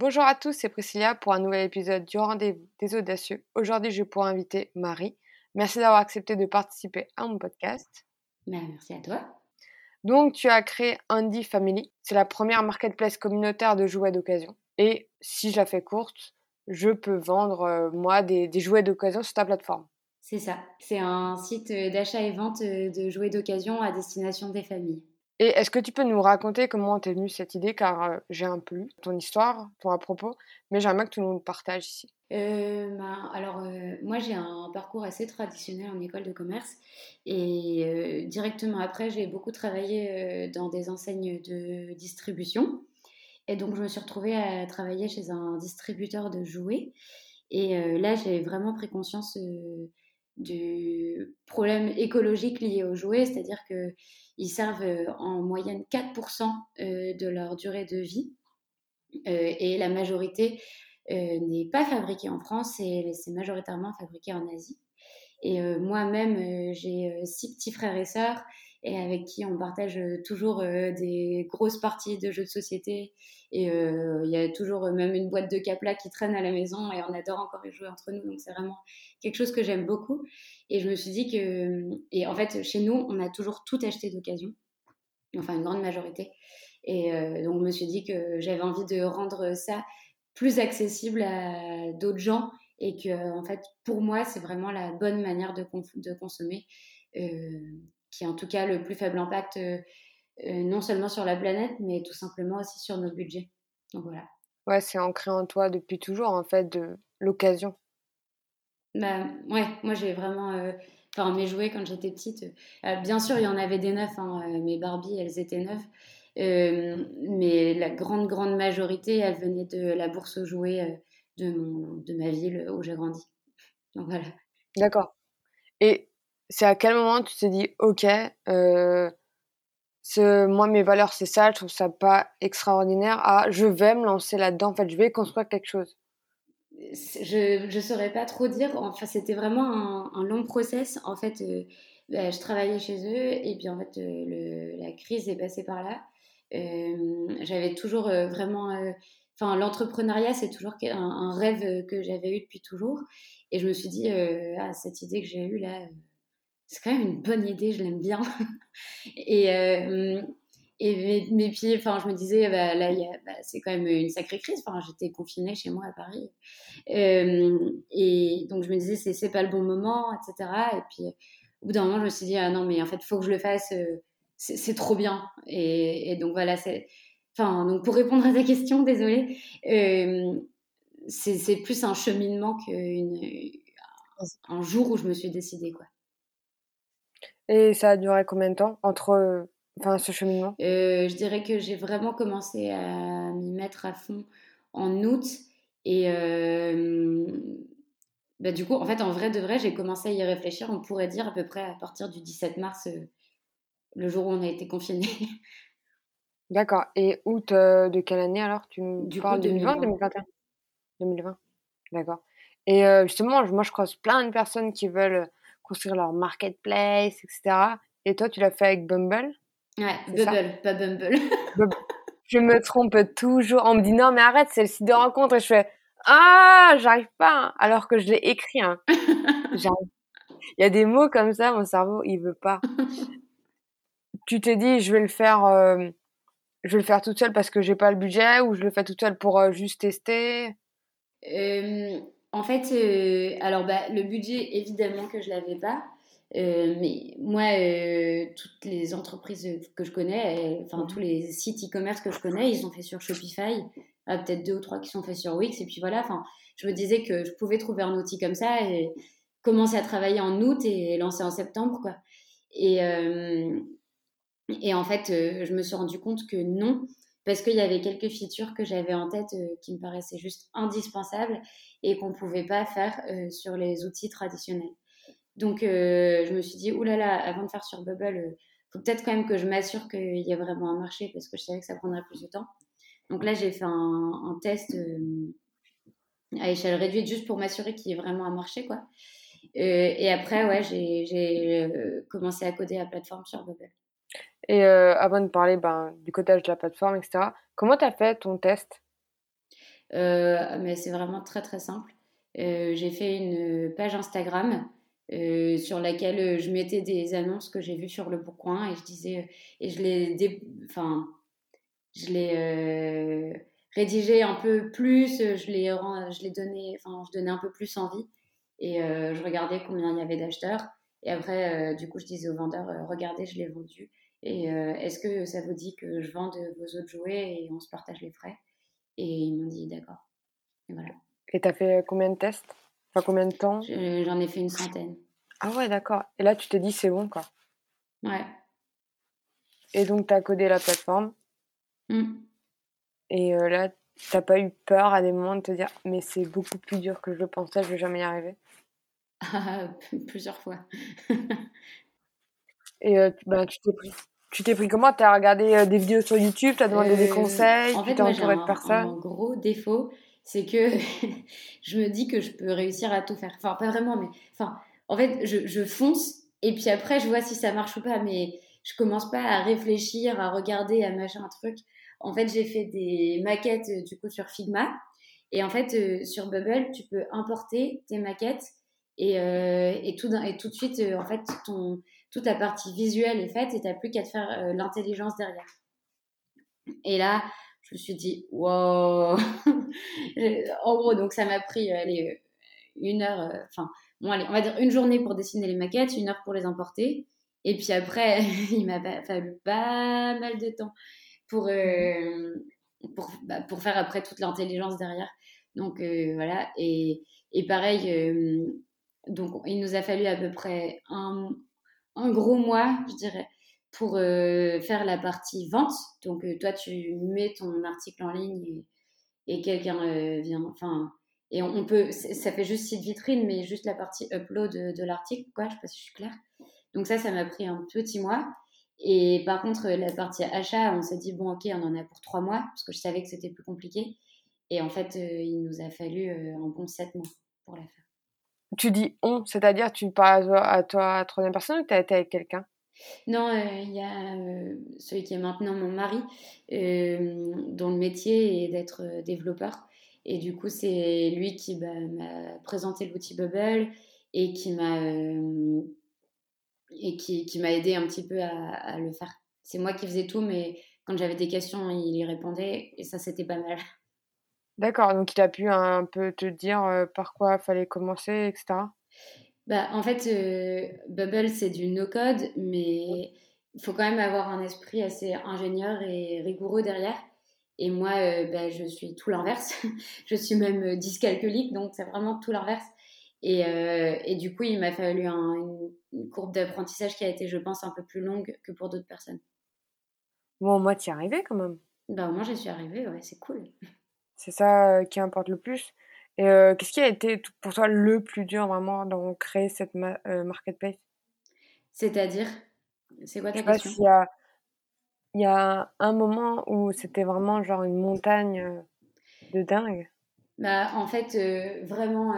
Bonjour à tous, c'est Priscilla pour un nouvel épisode du Rendez-vous des Audacieux. Aujourd'hui, je vais pouvoir inviter Marie. Merci d'avoir accepté de participer à mon podcast. Ben, merci à toi. Donc, tu as créé Andy Family. C'est la première marketplace communautaire de jouets d'occasion. Et si je la fais courte, je peux vendre, euh, moi, des, des jouets d'occasion sur ta plateforme. C'est ça. C'est un site d'achat et vente euh, de jouets d'occasion à destination des familles. Et est-ce que tu peux nous raconter comment t'es venue cette idée? Car euh, j'ai un peu lu ton histoire, ton à propos, mais j'aimerais que tu nous le partages ici. Euh, ben, alors, euh, moi, j'ai un parcours assez traditionnel en école de commerce. Et directement après, j'ai beaucoup travaillé dans des enseignes de distribution. Et donc, je me suis retrouvée à travailler chez un distributeur de jouets. Et là, j'ai vraiment pris conscience du problème écologique lié aux jouets, c'est-à-dire qu'ils servent euh, en moyenne 4% euh, de leur durée de vie. Euh, et la majorité n'est pas fabriquée en France, et c'est majoritairement fabriqué en Asie. Et moi-même, j'ai six petits frères et sœurs, et avec qui on partage euh, toujours euh, des grosses parties de jeux de société. Et euh, il y a toujours même une boîte de Capla qui traîne à la maison, et on adore encore y jouer entre nous. Donc c'est vraiment quelque chose que j'aime beaucoup. Et je me suis dit que... Et en fait, chez nous, on a toujours tout acheté d'occasion, enfin une grande majorité. Et donc je me suis dit que j'avais envie de rendre ça plus accessible à d'autres gens et que en fait pour moi c'est vraiment la bonne manière de, con- de consommer qui a en tout cas le plus faible impact euh, euh, non seulement sur la planète mais tout simplement aussi sur nos budgets. Donc voilà. Ouais, c'est ancré en toi depuis toujours, en fait, de l'occasion. Bah, ouais, moi j'ai vraiment. euh, Enfin, mes jouets quand j'étais petite, euh, bien sûr il y en avait des neufs, hein, euh, mes Barbie elles étaient neuves, mais la grande, grande majorité elle venait de la bourse aux jouets de, mon, de ma ville où j'ai grandi. Donc voilà. D'accord. Et c'est à quel moment tu t'es dit, ok, euh, ce, moi mes valeurs c'est ça, je trouve ça pas extraordinaire, ah, je vais me lancer là-dedans, en fait, je vais construire quelque chose. Je ne saurais pas trop dire. Enfin, c'était vraiment un, long process. En fait, euh, bah, je travaillais chez eux et puis en fait, euh, la crise est passée par là. J'avais toujours vraiment. Enfin, l'entrepreneuriat, c'est toujours un, rêve que j'avais eu depuis toujours. Et je me suis dit, ah, cette idée que j'ai eue là, c'est quand même une bonne idée, je l'aime bien. Et, euh, et mes, mes pieds, enfin, je me disais, bah, là, bah, c'est quand même une sacrée crise. J'étais confinée chez moi à Paris. Euh, et donc, je me disais, c'est, c'est pas le bon moment, etc. Et puis, au bout d'un moment, je me suis dit, ah non, mais en fait, faut que je le fasse. euh, c'est, trop bien. Et, donc, voilà. Enfin, donc pour répondre à ta question, désolée, euh, c'est, plus un cheminement qu'un un jour où je me suis décidée, quoi. Et ça a duré combien de temps entre, euh, enfin, ce cheminement? Euh, je dirais que j'ai vraiment commencé à m'y mettre à fond en août. Et euh, bah, du coup, en fait, en vrai de vrai, j'ai commencé à y réfléchir. On pourrait dire à peu près à partir du 17 mars, euh, le jour où on a été confinés. D'accord. Et août de quelle année alors? Tu Du coup, parles 2020, 2020. 2021? 2020. D'accord. Et justement, moi, je croise plein de personnes qui veulent construire leur marketplace, etc. Et toi, tu l'as fait avec Bumble, Ouais? Bubble, pas Bumble. Je me trompe toujours. On me dit non, mais arrête, c'est le site de rencontre. Et je fais ah, j'arrive pas. hein. Alors que je l'ai écrit. hein. Il y a des mots comme ça, mon cerveau, il veut pas. Tu t'es dit, je vais le faire, euh, je vais le faire toute seule parce que j'ai pas le budget, ou je le fais toute seule pour euh, juste tester? Euh, en fait, euh, alors bah, le budget, évidemment que je l'avais pas. Euh, mais moi, euh, toutes les entreprises que je connais, enfin Mhm. tous les sites e-commerce que je connais, ils sont faits sur Shopify. Ah, Peut-être deux ou trois qui sont faits sur Wix. Et puis voilà, enfin, je me disais que je pouvais trouver un outil comme ça et commencer à travailler en août et lancer en septembre, quoi. Et, et en fait, je me suis rendu compte que non, parce qu'il y avait quelques features que j'avais en tête euh, qui me paraissaient juste indispensables et qu'on ne pouvait pas faire euh, sur les outils traditionnels. Donc, euh, je me suis dit, oulala, avant de faire sur Bubble, il faut peut-être quand même que je m'assure qu'il y a vraiment un marché parce que je savais que ça prendrait plus de temps. Donc là, j'ai fait un, test à échelle réduite juste pour m'assurer qu'il y ait vraiment un marché, quoi. Et après, ouais, j'ai commencé à coder la plateforme sur Bubble. Et euh, avant de parler ben, du codage de la plateforme, etc., comment tu as fait ton test? Mais c'est vraiment très très simple. j'ai fait une page Instagram sur laquelle je mettais des annonces que j'ai vues sur le Bon Coin et je disais et je les enfin je les rédigeais un peu plus, je les je les donnais enfin je donnais un peu plus envie et je regardais combien il y avait d'acheteurs et après du coup je disais aux vendeurs regardez je l'ai vendu et est-ce que ça vous dit que je vende vos autres jouets et on se partage les frais? Et ils m'ont dit d'accord et voilà et t'as fait combien de tests? Enfin, combien de temps? J'en ai fait une centaine. Ah ouais, d'accord. Et là, tu t'es dit, c'est bon, quoi. Ouais. Et donc, tu as codé la plateforme. Mmh. Et euh, là, t'as pas eu peur à des moments de te dire, mais c'est beaucoup plus dur que je le pensais, je vais jamais y arriver? Plusieurs fois. Et euh, ben, tu t'es pris. Tu t'es pris comment? Tu as regardé euh, des vidéos sur YouTube, tu as demandé des conseils, en fait, tu t'es entouré de personnes? Un gros défaut, c'est que je me dis que je peux réussir à tout faire. Enfin, pas vraiment, mais enfin, en fait, je, fonce et puis après, je vois si ça marche ou pas, mais je commence pas à réfléchir, à regarder, à machin, un truc. En fait, j'ai fait des maquettes euh, du coup sur Figma et en fait, euh, sur Bubble, tu peux importer tes maquettes et, euh, et, tout, et tout de suite, en fait, ton, toute la partie visuelle est faite et tu n'as plus qu'à te faire l'intelligence derrière. Et là, je me suis dit, wow En gros, donc ça m'a pris allez, une heure, enfin, bon, allez, on va dire une journée pour dessiner les maquettes, une heure pour les importer. Et puis après, il m'a fallu pas mal de temps pour, euh, bah, pour faire après toute l'intelligence derrière. Donc euh, voilà, et, et pareil, euh, donc il nous a fallu à peu près un, gros mois, je dirais, pour faire la partie vente. Donc toi, tu mets ton article en ligne et, quelqu'un vient, enfin, et on, peut, ça fait juste site vitrine, mais juste la partie upload de, l'article, quoi. Je sais pas si je suis claire. Donc ça, ça m'a pris un petit mois. Et par contre, la partie achat, on s'est dit, bon, ok, on en a pour trois mois, parce que je savais que c'était plus compliqué. Et en fait, euh, il nous a fallu euh, un bon sept mois pour la faire. Tu dis on, c'est-à-dire tu parles à toi à troisième personne ou tu as été avec quelqu'un? Non, euh, il y a celui qui est maintenant mon mari, dont le métier est d'être développeur. Et du coup, c'est lui qui bah, m'a présenté l'outil Bubble et qui m'a qui, qui m'a aidé un petit peu à, le faire. C'est moi qui faisais tout, mais quand j'avais des questions, il y répondait et ça, c'était pas mal. D'accord, donc il a pu un peu te dire euh, par quoi fallait commencer, etc. Bah, en fait, euh, Bubble, c'est du no-code, mais il faut quand même avoir un esprit assez ingénieur et rigoureux derrière. Et moi, euh, bah, je suis tout l'inverse. je suis même dyscalculique, donc c'est vraiment tout l'inverse. Et, et, du coup, il m'a fallu une, courbe d'apprentissage qui a été, je pense, un peu plus longue que pour d'autres personnes. Bon, moi, tu es arrivée quand même. Bah, moi, j'y suis arrivée, ouais, c'est cool. C'est ça qui importe le plus. Et qu'est-ce qui a été pour toi le plus dur vraiment dans créer cette marketplace? C'est-à-dire? C'est quoi ta question? y a il y a un moment où c'était vraiment genre une montagne de dingue bah, En fait, euh, vraiment,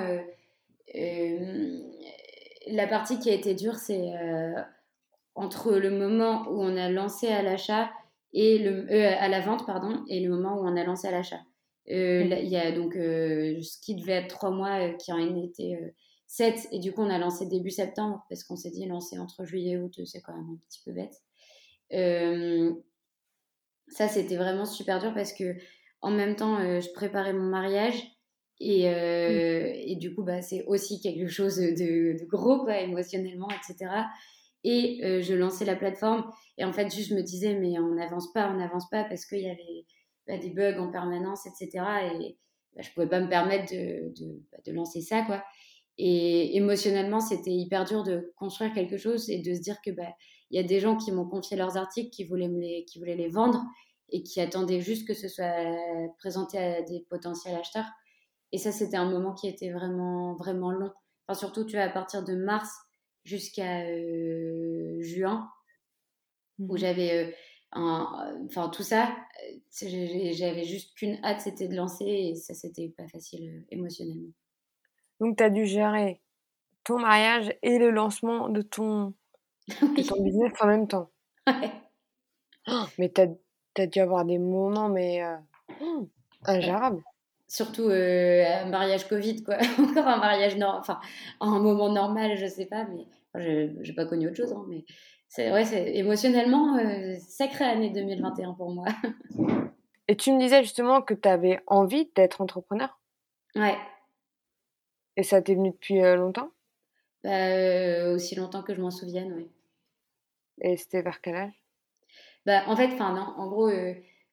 la partie qui a été dure, c'est entre le moment où on a lancé à l'achat et le, à la vente, pardon, et le moment où on a lancé à l'achat. Il y a donc ce qui devait être trois mois qui en été sept, et du coup, on a lancé début septembre parce qu'on s'est dit lancer entre juillet et août, c'est quand même un petit peu bête. Euh, ça, c'était vraiment super dur parce que en même temps, euh, je préparais mon mariage et, euh, et du coup, bah, c'est aussi quelque chose de, gros, quoi, émotionnellement, etc. Et je lançais la plateforme et en fait, juste je me disais, mais on n'avance pas, on n'avance pas parce qu'il y avait bah, des bugs en permanence, etc. Et bah, je pouvais pas me permettre de, de, de lancer ça, quoi. Et émotionnellement, c'était hyper dur de construire quelque chose et de se dire que bah, il y a des gens qui m'ont confié leurs articles, qui voulaient, me les, qui voulaient les vendre et qui attendaient juste que ce soit présenté à des potentiels acheteurs. Et ça, c'était un moment qui était vraiment, vraiment long. Enfin, surtout, tu vois, à partir de mars jusqu'à euh, juin, où mmh j'avais. Euh, enfin, tout ça, j'avais juste qu'une hâte, c'était de lancer et ça, c'était pas facile euh, émotionnellement. Donc, tu as dû gérer ton mariage et le lancement de ton de ton business en même temps. Ouais. Oh, mais t'as as dû avoir des moments, mais euh, ingérables. surtout un mariage Covid, quoi. Encore un mariage, enfin, un moment normal, je sais pas, mais je n'ai pas connu autre chose, hein, mais c'est ouais, c'est émotionnellement sacrée année 2021 pour moi. Et tu me disais justement que tu avais envie d'être entrepreneur Ouais. Et ça t'est venu depuis longtemps? Bah, Aussi longtemps que je m'en souvienne, oui. Et c'était vers quel âge? Bah, En fait, non, en gros,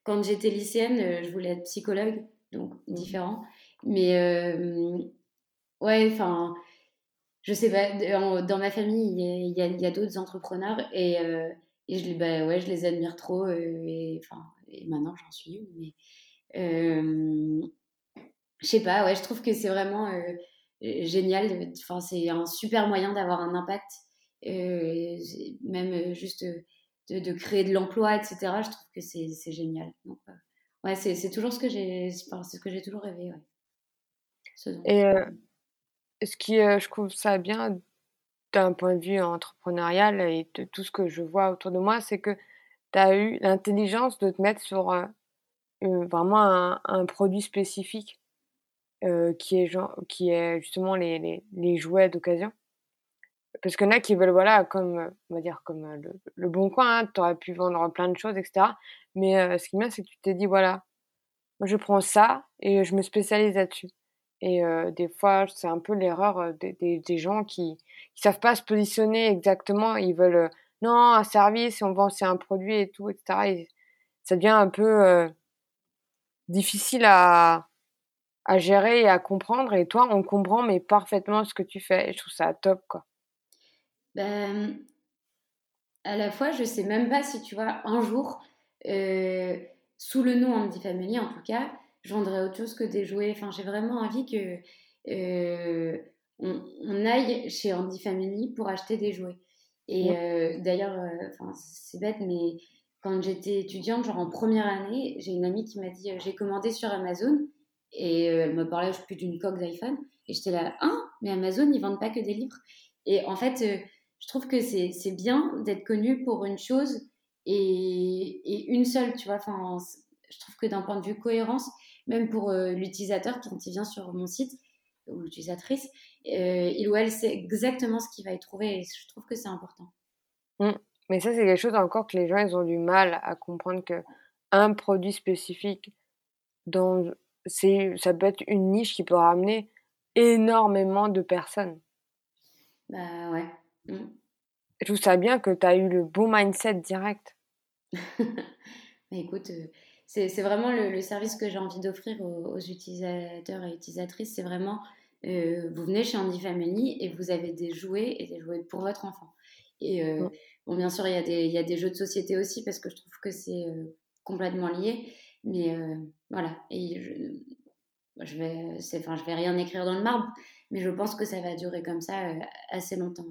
quand j'étais lycéenne, je voulais être psychologue, donc différent. Mais ouais, enfin, je sais pas, dans ma famille, il y a, d'autres entrepreneurs et, et je, bah, ouais, je les admire trop. et, enfin, et maintenant, j'en suis. Mais je sais pas, ouais, je trouve que c'est vraiment génial. Enfin, c'est un super moyen d'avoir un impact, même juste de, créer de l'emploi, etc. Je trouve que c'est génial. Donc, ouais, c'est toujours ce que j'ai, ce que j'ai toujours rêvé. Ouais. Et ce qui, je trouve ça bien d'un point de vue entrepreneurial et de tout ce que je vois autour de moi, c'est que tu as eu l'intelligence de te mettre sur vraiment un, un, produit spécifique euh, qui, est genre, qui est justement les, les, les jouets d'occasion. Parce qu'il y en a qui veulent, voilà, comme, on va dire, comme le, le bon coin, hein, tu aurais pu vendre plein de choses, etc. Mais euh, ce qui est bien, c'est que tu t'es dit, voilà, moi je prends ça et je me spécialise là-dessus. Et des fois, c'est un peu l'erreur des, des, gens qui qui savent pas se positionner exactement. Ils veulent, non, un service, on vend c'est un produit et tout, etc. Et ça devient un peu difficile à, à gérer et à comprendre. Et toi, on comprend mais parfaitement ce que tu fais. Je trouve ça top, quoi. Ben, à la fois, je sais même pas si tu vois, un jour, sous le nom Andy Family en tout cas, je vendrais autre chose que des jouets. Enfin, j'ai vraiment envie que euh, on, aille chez Andy Family pour acheter des jouets. Et euh, d'ailleurs, enfin, c'est bête, mais quand j'étais étudiante, genre en première année, j'ai une amie qui m'a dit j'ai commandé sur Amazon et euh, elle me parlait plus d'une coque d'iPhone. Et j'étais là, hein, mais Amazon, ils vendent pas que des livres. Et en fait, euh, je trouve que c'est bien d'être connu pour une chose et, et, une seule, tu vois. Enfin, je trouve que d'un point de vue cohérence, même pour euh, l'utilisateur, quand il vient sur mon site, ou l'utilisatrice, il ou elle sait exactement ce qu'il va y trouver. Et je trouve que c'est important. Mmh. Mais ça, c'est quelque chose encore que les gens, ils ont du mal à comprendre que un produit spécifique dans c'est ça peut être une niche qui peut ramener énormément de personnes. Bah ouais. Mmh. Je trouve ça bien que tu as eu le bon mindset direct. écoute, euh, c'est vraiment le, service que j'ai envie d'offrir aux, utilisateurs et utilisatrices. C'est vraiment, euh, vous venez chez Andy Family et vous avez des jouets et des jouets pour votre enfant. Et euh, bon, bien sûr, il y, a des, il y a des jeux de société aussi parce que je trouve que c'est complètement lié. Mais euh, voilà, et je, je vais, enfin, je vais rien écrire dans le marbre, mais je pense que ça va durer comme ça euh, assez longtemps.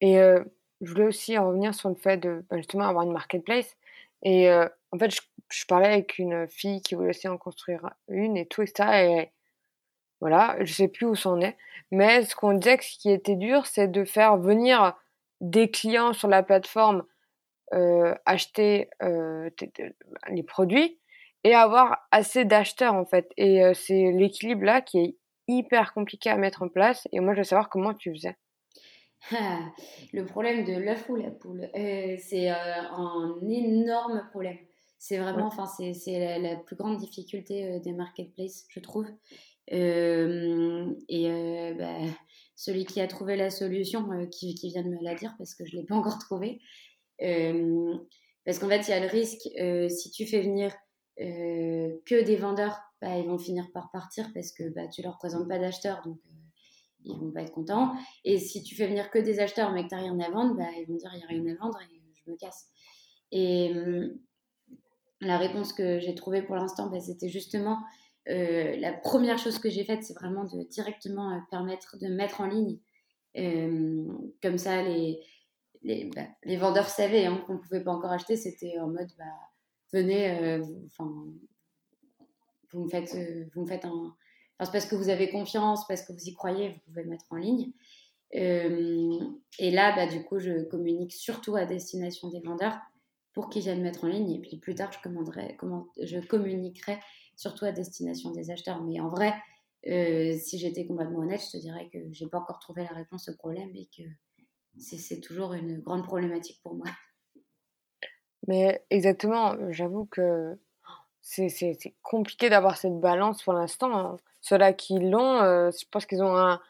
Et euh, je voulais aussi en revenir sur le fait de bah, justement avoir une marketplace. Et en fait, je, parlais avec une fille qui voulait aussi en construire une et tout, etc. Et voilà, je sais plus où c'en est. Mais ce qu'on disait que ce qui était dur, c'est de faire venir des clients sur la plateforme euh, acheter euh, les produits et avoir assez d'acheteurs en fait. Et euh, c'est l'équilibre là qui est hyper compliqué à mettre en place. Et moi, je veux savoir comment tu faisais. le problème de l'œuf ou la poule, c'est un énorme problème. C'est vraiment, enfin, c'est la, plus grande difficulté des marketplaces, je trouve. et bah, celui qui a trouvé la solution, qui, qui, vient de me la dire parce que je ne l'ai pas encore trouvée, euh, parce qu'en fait, il y a le risque, euh, si tu fais venir euh, que des vendeurs, bah, ils vont finir par partir parce que bah, tu leur présentes pas d'acheteurs, donc ils vont pas être contents. Et si tu fais venir que des acheteurs mais que tu n'as rien à vendre, bah, ils vont dire il n'y a rien à vendre et je me casse. Et la réponse que j'ai trouvée pour l'instant, bah, c'était justement la première chose que j'ai faite, c'est vraiment de directement permettre de mettre en ligne. comme ça, les, les, bah, vendeurs savaient hein, qu'on ne pouvait pas encore acheter. C'était en mode, bah, venez, euh, vous, me faites, euh, vous me faites un. Parce que vous avez confiance, parce que vous y croyez, vous pouvez mettre en ligne. Euh, et là, bah, du coup, je communique surtout à destination des vendeurs pour qu'ils viennent mettre en ligne. Et puis plus tard, je, communiquerai surtout à destination des acheteurs. Mais en vrai, euh, si j'étais complètement honnête, je te dirais que j'ai pas encore trouvé la réponse au problème et que c'est toujours une grande problématique pour moi. Mais exactement, j'avoue que c'est compliqué d'avoir cette balance pour l'instant. Ceux-là qui l'ont, euh, je pense qu'ils ont un,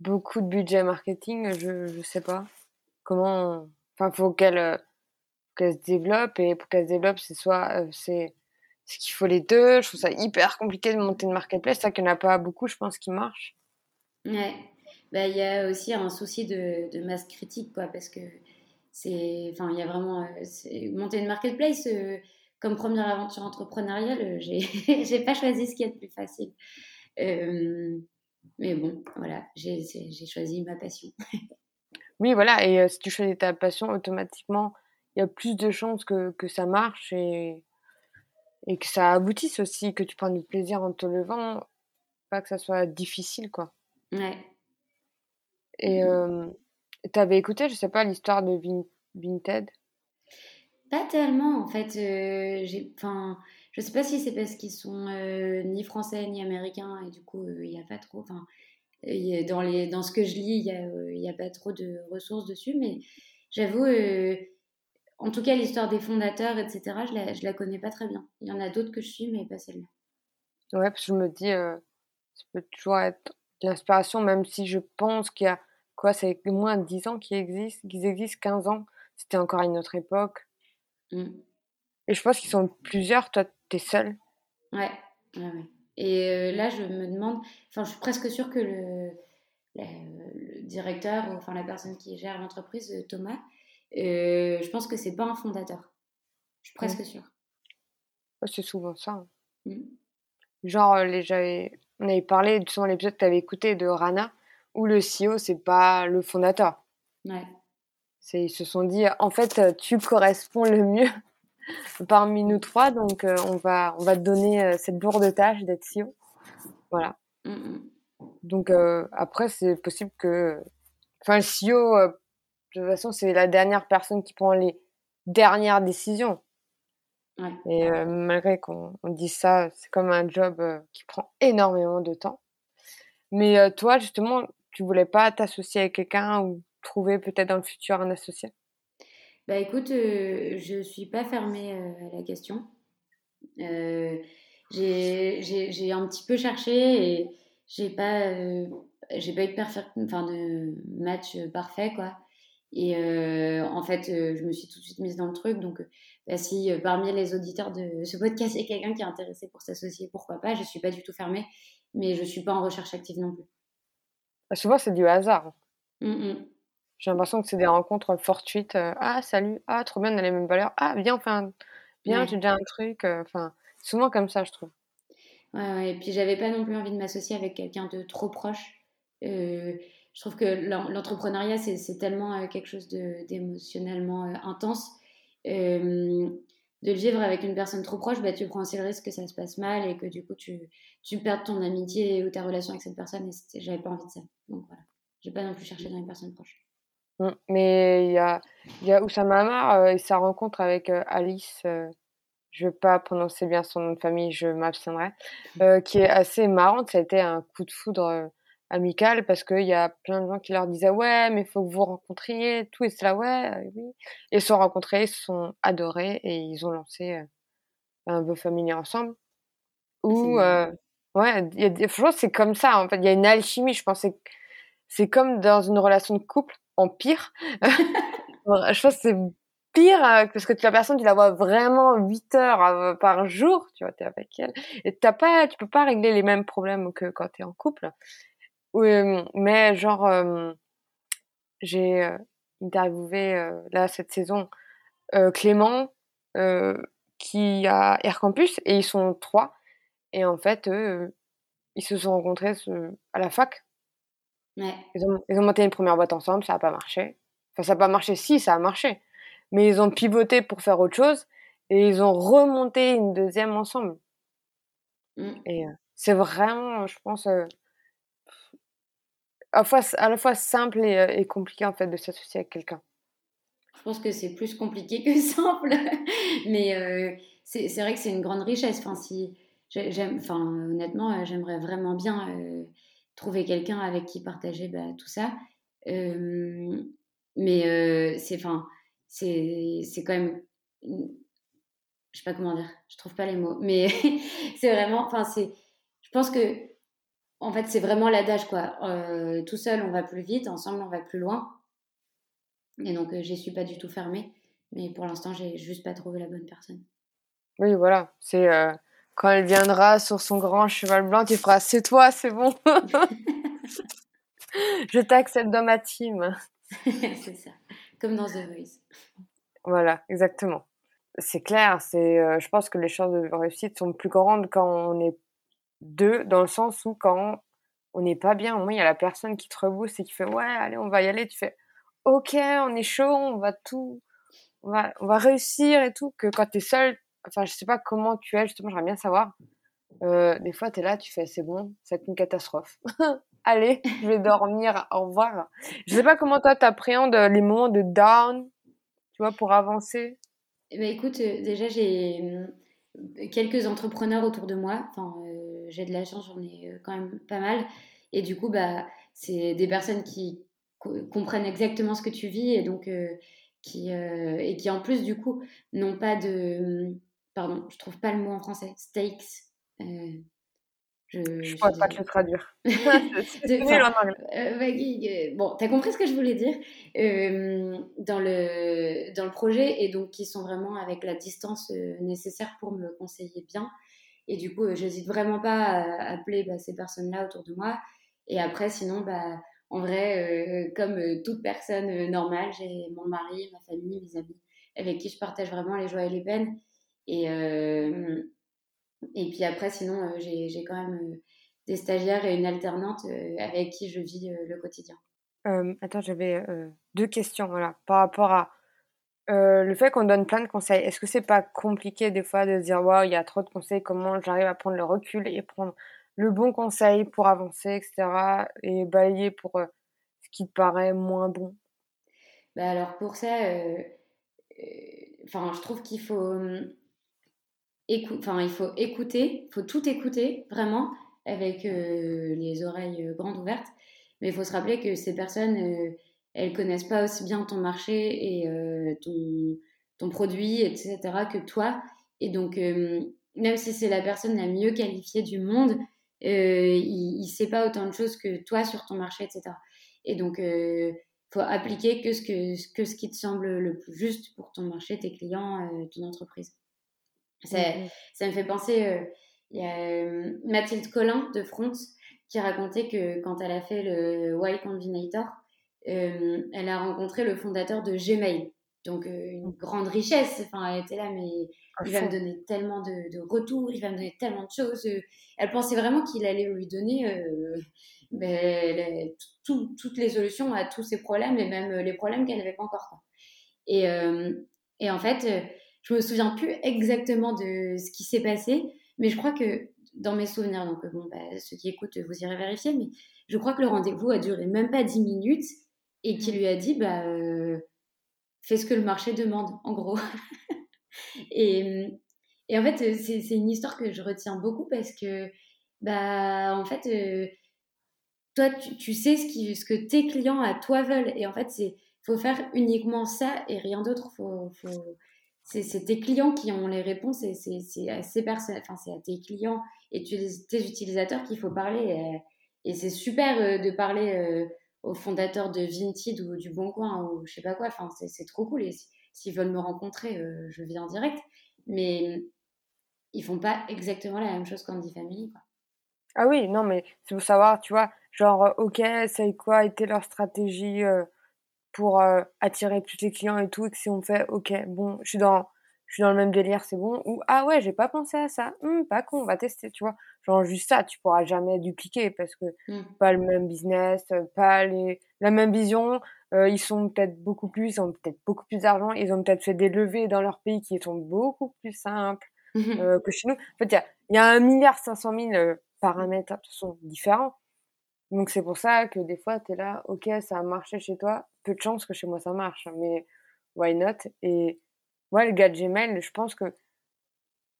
beaucoup de budget marketing, je ne sais pas. Comment. Enfin, il faut qu'elle euh, se développe et pour qu'elle se développe, c'est soit. c'est c'est qu'il faut les deux. Je trouve ça hyper compliqué de monter une marketplace. Ça qu'il n'y en a pas beaucoup, je pense, qui marche. Ouais. Bah, il y a aussi un souci de, de masse critique, quoi, parce que c'est. Enfin, il y a vraiment. Euh, monter une marketplace, euh, comme première aventure entrepreneuriale, euh, j'ai pas choisi ce qui est le plus facile. Mais bon, voilà, j'ai choisi ma passion. oui, voilà, et si tu choisis ta passion, automatiquement, il y a plus de chances que, que ça marche et et que ça aboutisse aussi, que tu prennes du plaisir en te levant, pas que ça soit difficile, quoi. Ouais. Et euh, tu avais écouté, je sais pas, l'histoire de Vinted? Pas tellement, en fait. Euh, j'ai, enfin, je sais pas si c'est parce qu'ils sont euh, ni français ni américains et du coup, il n'y a pas trop. Enfin, dans, les, dans ce que je lis, il n'y a, a, pas trop de ressources dessus, mais j'avoue en tout cas, l'histoire des fondateurs, etc., je la, je la connais pas très bien. Il y en a d'autres que je suis, mais pas celle-là. Ouais, parce que je me dis, euh, ça peut toujours être l'inspiration, même si je pense qu'il y a, quoi, c'est moins de 10 ans qu'ils existent, qu'ils existent 15 ans. C'était encore une autre époque. Mm. Et je pense qu'ils sont plusieurs, toi, tu es seul. Ouais, ouais, ouais. Et euh, là, je me demande, enfin, je suis presque sûre que le, le directeur, enfin, la personne qui gère l'entreprise, Thomas, euh, je pense que c'est pas un fondateur. Je suis presque sûre. C'est souvent ça. Hein. Mm. Genre, euh, les, on avait parlé sur l'épisode que tu avais écouté de Rana, où le CEO, c'est pas le fondateur. Ouais. Ils se sont dit, en fait, tu corresponds le mieux parmi nous trois, donc euh, on, va, on va te donner cette lourde tâche d'être CEO. Voilà. Mm. Donc après, c'est possible que. Enfin, le CEO, de toute façon, c'est la dernière personne qui prend les dernières décisions. Et euh, malgré qu'on dise ça, c'est comme un job euh, qui prend énormément de temps. Mais euh, toi, justement, tu voulais pas t'associer avec quelqu'un ou trouver peut-être dans le futur un associé? Bah écoute, je suis pas fermée à la question. j'ai un petit peu cherché et j'ai pas, j'ai pas eu de, enfin, de match parfait, quoi. Et euh, en fait, euh, je me suis tout de suite mise dans le truc. Donc, euh, bah, si parmi les auditeurs de ce podcast, il y a quelqu'un qui est intéressé pour s'associer, pourquoi pas? Je ne suis pas du tout fermée, mais je ne suis pas en recherche active non plus. Bah, souvent, c'est du hasard. Mmh, mmh. J'ai l'impression que c'est des rencontres fortuites. ah, salut. Ah, trop bien, on a les mêmes valeurs. Ah, viens, enfin, bien, j'ai déjà un truc. Enfin, souvent comme ça, je trouve. Ouais, ouais. Et puis, j'avais pas non plus envie de m'associer avec quelqu'un de trop proche. Euh, je trouve que l'entrepreneuriat, c'est tellement euh, quelque chose d'émotionnellement euh, intense. Euh, de le vivre avec une personne trop proche, bah, tu prends aussi le risque que ça se passe mal et que du coup, tu, tu perds ton amitié ou ta relation avec cette personne. Et j'avais pas envie de ça. Donc voilà. J'ai pas non plus cherché dans les personnes proches. Mmh. Mais il y a, y a Oussama Amar et sa rencontre avec Alice, je vais pas prononcer bien son nom de famille, je m'abstiendrai, qui est assez marrante. Ça a été un coup de foudre amicale parce qu'il y a plein de gens qui leur disaient ouais mais il faut que vous rencontriez tout et cela ouais euh, oui. Et ils se sont rencontrés ils se sont adorés et ils ont lancé euh, un beau familier ensemble. Ou euh, ouais il y a des choses c'est comme ça en fait. Il y a une alchimie je pense. C'est comme dans une relation de couple en pire je pense que c'est pire parce que la personne tu la vois vraiment 8 heures par jour tu vois es avec elle et t'as pas tu peux pas régler les mêmes problèmes que quand tu es en couple oui, mais genre, j'ai interviewé là cette saison Clément qui a Air Campus et ils sont trois. Et en fait, ils se sont rencontrés à la fac. Ouais. Ils, ont, ils ont monté une première boîte ensemble, ça n'a pas marché. Enfin, ça n'a pas marché, si, ça a marché. Mais ils ont pivoté pour faire autre chose et ils ont remonté une deuxième ensemble. Mmh. Et c'est vraiment, je pense, à la fois, à la fois simple et, et, compliqué en fait de s'associer avec quelqu'un Je pense que c'est plus compliqué que simple, mais euh, c'est vrai que c'est une grande richesse. Enfin, si j'aime, enfin, honnêtement, j'aimerais vraiment bien trouver quelqu'un avec qui partager bah, tout ça. mais c'est, enfin, c'est, quand même je sais pas comment dire, je trouve pas les mots, mais c'est vraiment, enfin c'est, je pense que en fait c'est vraiment l'adage quoi. Tout seul on va plus vite, ensemble on va plus loin. Et donc j'y suis pas du tout fermée, mais pour l'instant j'ai juste pas trouvé la bonne personne. Oui voilà, c'est quand elle viendra sur son grand cheval blanc, tu feras c'est toi, c'est bon. je t'accepte dans ma team. c'est ça, comme dans The Voice. Voilà, exactement c'est clair, c'est, euh, je pense que les chances de réussite sont plus grandes quand on est deux, dans le sens où quand on n'est pas bien, au moins il y a la personne qui te rebooste et qui fait ouais, allez, on va y aller. Tu fais ok, on est chaud, on va tout, on va, on va réussir et tout. Que quand tu es seul, enfin, je sais pas comment tu es, justement, j'aimerais bien savoir. Euh, des fois, tu es là, tu fais c'est bon, c'est une catastrophe. allez, je vais dormir, au revoir. Je sais pas comment toi t'appréhendes les moments de down, tu vois, pour avancer. Eh ben, écoute, euh, déjà, j'ai euh, quelques entrepreneurs autour de moi. Enfin, euh, j'ai de la chance, j'en ai quand même pas mal. Et du coup, bah, c'est des personnes qui comprennent exactement ce que tu vis et donc qui et qui en plus du coup n'ont pas de pardon je trouve pas le mot en français stakes je ne pourrais pas te le traduire. euh, bon, tu as compris ce que je voulais dire euh, dans, le, dans le projet et donc qui sont vraiment avec la distance euh, nécessaire pour me conseiller bien. Et du coup, j'hésite vraiment pas à appeler bah, ces personnes-là autour de moi. Et après, sinon, bah, en vrai, comme toute personne normale, j'ai mon mari, ma famille, mes amis, avec qui je partage vraiment les joies et les peines. Et, et puis après, sinon, euh, j'ai quand même euh, des stagiaires et une alternante euh, avec qui je vis le quotidien. attends, j'avais deux questions voilà, par rapport à le fait qu'on donne plein de conseils. Est-ce que c'est pas compliqué des fois de se dire waouh, il y a trop de conseils, comment j'arrive à prendre le recul et prendre le bon conseil pour avancer, etc. et balayer pour ce qui te paraît moins bon? Bah Alors pour ça, enfin, je trouve qu'il faut hum, enfin, il faut écouter, il faut tout écouter vraiment avec euh, les oreilles euh, grandes ouvertes. Mais il faut se rappeler que ces personnes, euh, elles connaissent pas aussi bien ton marché et ton, ton, produit, etc., que toi. Et donc, même si c'est la personne la mieux qualifiée du monde, il ne sait pas autant de choses que toi sur ton marché, etc. Et donc, il faut appliquer que ce, que, que ce qui te semble le plus juste pour ton marché, tes clients, ton entreprise. Ça, mmh ça me fait penser, euh, il y a euh, Mathilde Collin de Front qui racontait que quand elle a fait le Y Combinator, euh, elle a rencontré le fondateur de Gmail. Donc une mmh. grande richesse, enfin elle était là, mais il va me donner tellement de, de, retours, il va me donner tellement de choses. Elle pensait vraiment qu'il allait lui donner ben, toutes les solutions à tous ses problèmes et même les problèmes qu'elle n'avait pas encore. Et, et en fait, je me souviens plus exactement de ce qui s'est passé, mais je crois que dans mes souvenirs, donc bon, bah, ceux qui écoutent, vous irez vérifier, mais je crois que le rendez-vous a duré même pas 10 minutes et qu'il lui a dit, bah, euh, fais ce que le marché demande, en gros. et, et, en fait, c'est une histoire que je retiens beaucoup parce que, bah, en fait, euh, toi, tu, tu, sais ce, qui, ce que tes clients à toi veulent. Et en fait, il faut faire uniquement ça et rien d'autre. Faut, faut, c'est tes clients qui ont les réponses et c'est à ces personnes, enfin c'est à tes clients et tes utilisateurs qu'il faut parler. Et, c'est super euh, de parler euh, aux fondateurs de Vinted ou du Bon Coin ou je sais pas quoi. Enfin c'est trop cool. Et s'ils veulent me rencontrer, euh, je viens en direct. Mais ils font pas exactement la même chose qu'Andy Family. Quoi. Ah oui, non mais c'est pour savoir, tu vois, genre ok, c'est quoi été leur stratégie pour euh, attirer plus les clients et tout, et que si on fait, ok, bon, je suis dans, je suis dans le même délire, c'est bon, ou ah ouais, j'ai pas pensé à ça, hum, pas con, on va tester, tu vois. Genre juste ça, tu pourras jamais dupliquer parce que mmh. pas le même business, pas les, la même vision, euh, ils sont peut-être beaucoup plus, ils ont peut-être beaucoup plus d'argent, ils ont peut-être fait des levées dans leur pays qui sont beaucoup plus simples euh, que chez nous. En fait, il y a, y a un milliard cinq cent mille paramètres qui sont différents. Donc c'est pour ça que des fois, tu es là, ok, ça a marché chez toi, peu de chance que chez moi ça marche, mais why not? Et ouais, le gars de Gmail, je pense que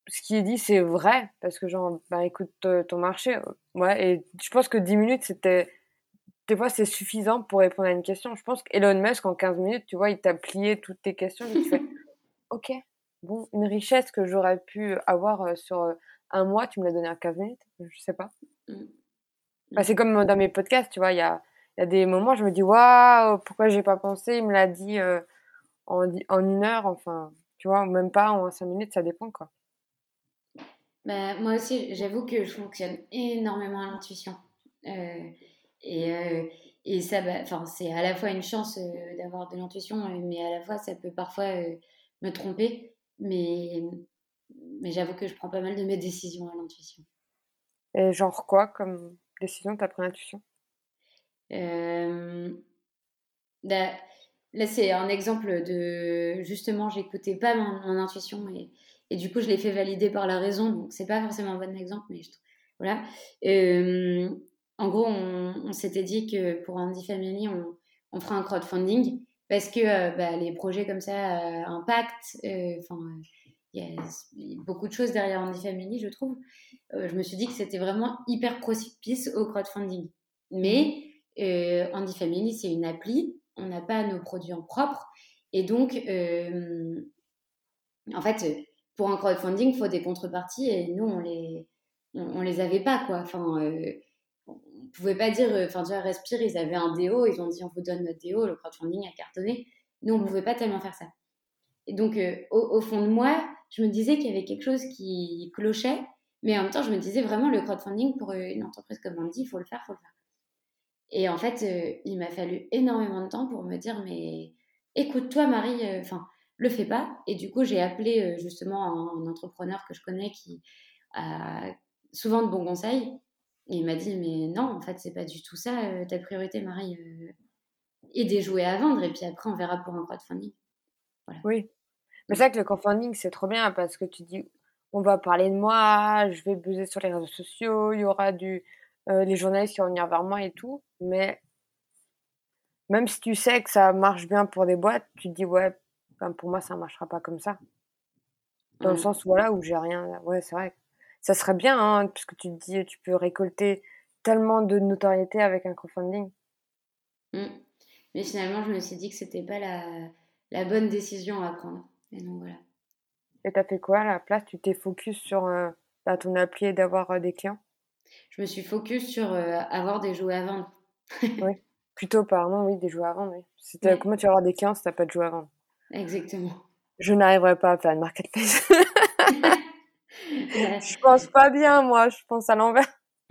ce qui est dit, c'est vrai, parce que genre, bah écoute ton marché, ouais, et je pense que 10 minutes, c'était, des fois, c'est suffisant pour répondre à une question. Je pense qu'Elon Musk, en 15 minutes, tu vois, il t'a plié toutes tes questions, et tu fais, ok, bon, une richesse que j'aurais pu avoir sur un mois, tu me l'as donné en 15 minutes, je sais pas. Bah, c'est comme dans mes podcasts, tu vois, il y a, y a des moments, je me dis, waouh, pourquoi j'ai pas pensé, il me l'a dit en, en une heure, enfin, tu vois, même pas en 5 minutes, ça dépend, quoi. Bah, moi aussi, j'avoue que je fonctionne énormément à l'intuition. Euh, et, euh, et ça, bah, c'est à la fois une chance euh, d'avoir de l'intuition, mais à la fois, ça peut parfois me tromper. Mais, mais j'avoue que je prends pas mal de mes décisions à l'intuition. Et genre quoi comme décision t'as pris l'intuition bah, Là, c'est un exemple de justement, j'écoutais pas mon, intuition et, et du coup, je l'ai fait valider par la raison. Donc, c'est pas forcément un bon exemple, mais je voilà. Euh, en gros, on, s'était dit que pour Andy Family, on, on fera un crowdfunding parce que euh, bah, les projets comme ça euh, impactent. Il y a beaucoup de choses derrière Andy Family, je trouve. je me suis dit que c'était vraiment hyper propice au crowdfunding. Mais Andy Family, c'est une appli. On n'a pas nos produits en propre. Et donc, en fait, pour un crowdfunding, il faut des contreparties et nous, on les, on, les avait pas, quoi. Enfin, euh, on pouvait pas dire, euh, enfin, tu vois, Respire, ils avaient un déo, ils ont dit, on vous donne notre déo, le crowdfunding a cartonné. Nous, on ne pouvait pas tellement faire ça. Et donc, euh, au, fond de moi, je me disais qu'il y avait quelque chose qui clochait, mais en même temps, je me disais vraiment, le crowdfunding pour une entreprise comme Andy, il faut le faire, il faut le faire. Et en fait, il m'a fallu énormément de temps pour me dire, mais écoute-toi, Marie, enfin, le fais pas. Et du coup, j'ai appelé euh, justement un, entrepreneur que je connais qui a souvent de bons conseils. Et il m'a dit, mais non, en fait, c'est pas du tout ça. Euh, ta priorité, Marie, euh, et des jouets à vendre. Et puis après, on verra pour un crowdfunding. Voilà. Oui. Mais c'est vrai que le crowdfunding, c'est trop bien parce que tu dis, on va parler de moi, je vais buzzer sur les réseaux sociaux, il y aura du, les journalistes qui vont venir vers moi et tout. Mais même si tu sais que ça marche bien pour des boîtes, tu te dis, ouais, pour moi, ça ne marchera pas comme ça. Dans le mmh. sens voilà, où j'ai rien. Ouais, c'est vrai. Ça serait bien, hein, puisque tu te dis, tu peux récolter tellement de notoriété avec un crowdfunding. Mmh. Mais finalement, je me suis dit que c'était pas la, la, bonne décision à prendre. Et donc voilà. Et t'as fait quoi à la place? Tu t'es focus sur euh, bah, ton appli et d'avoir euh, des clients? Je me suis focus sur euh, avoir des jouets à vendre. oui, plutôt, pardon, oui, des jouets à vendre. Oui. Comment tu vas avoir des clients si t'as pas de jouets à vendre? Exactement. Je n'arriverai pas à faire une marketplace. je pense pas bien, moi. Je pense à l'envers.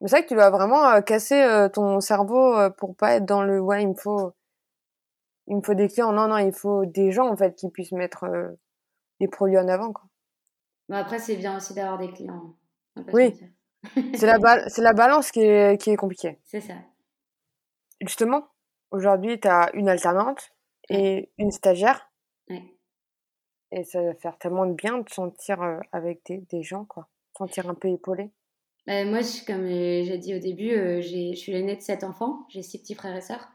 Mais c'est vrai que tu dois vraiment casser ton cerveau pour pas être dans le ouais, il me faut, il me faut des clients. Non, non, il faut des gens en fait qui puissent mettre des produits en avant. Quoi. après, c'est bien aussi d'avoir des clients. Oui. c'est la, la balance qui est, qui est compliquée. C'est ça. Justement, aujourd'hui, tu as une alternante et une stagiaire. Et ça va faire tellement de bien de sentir euh, avec des, des, gens, quoi. Sentir un peu épaulé. Bah, moi, comme euh, j'ai dit au début, euh, je suis l'aînée de sept enfants. J'ai six petits frères et sœurs.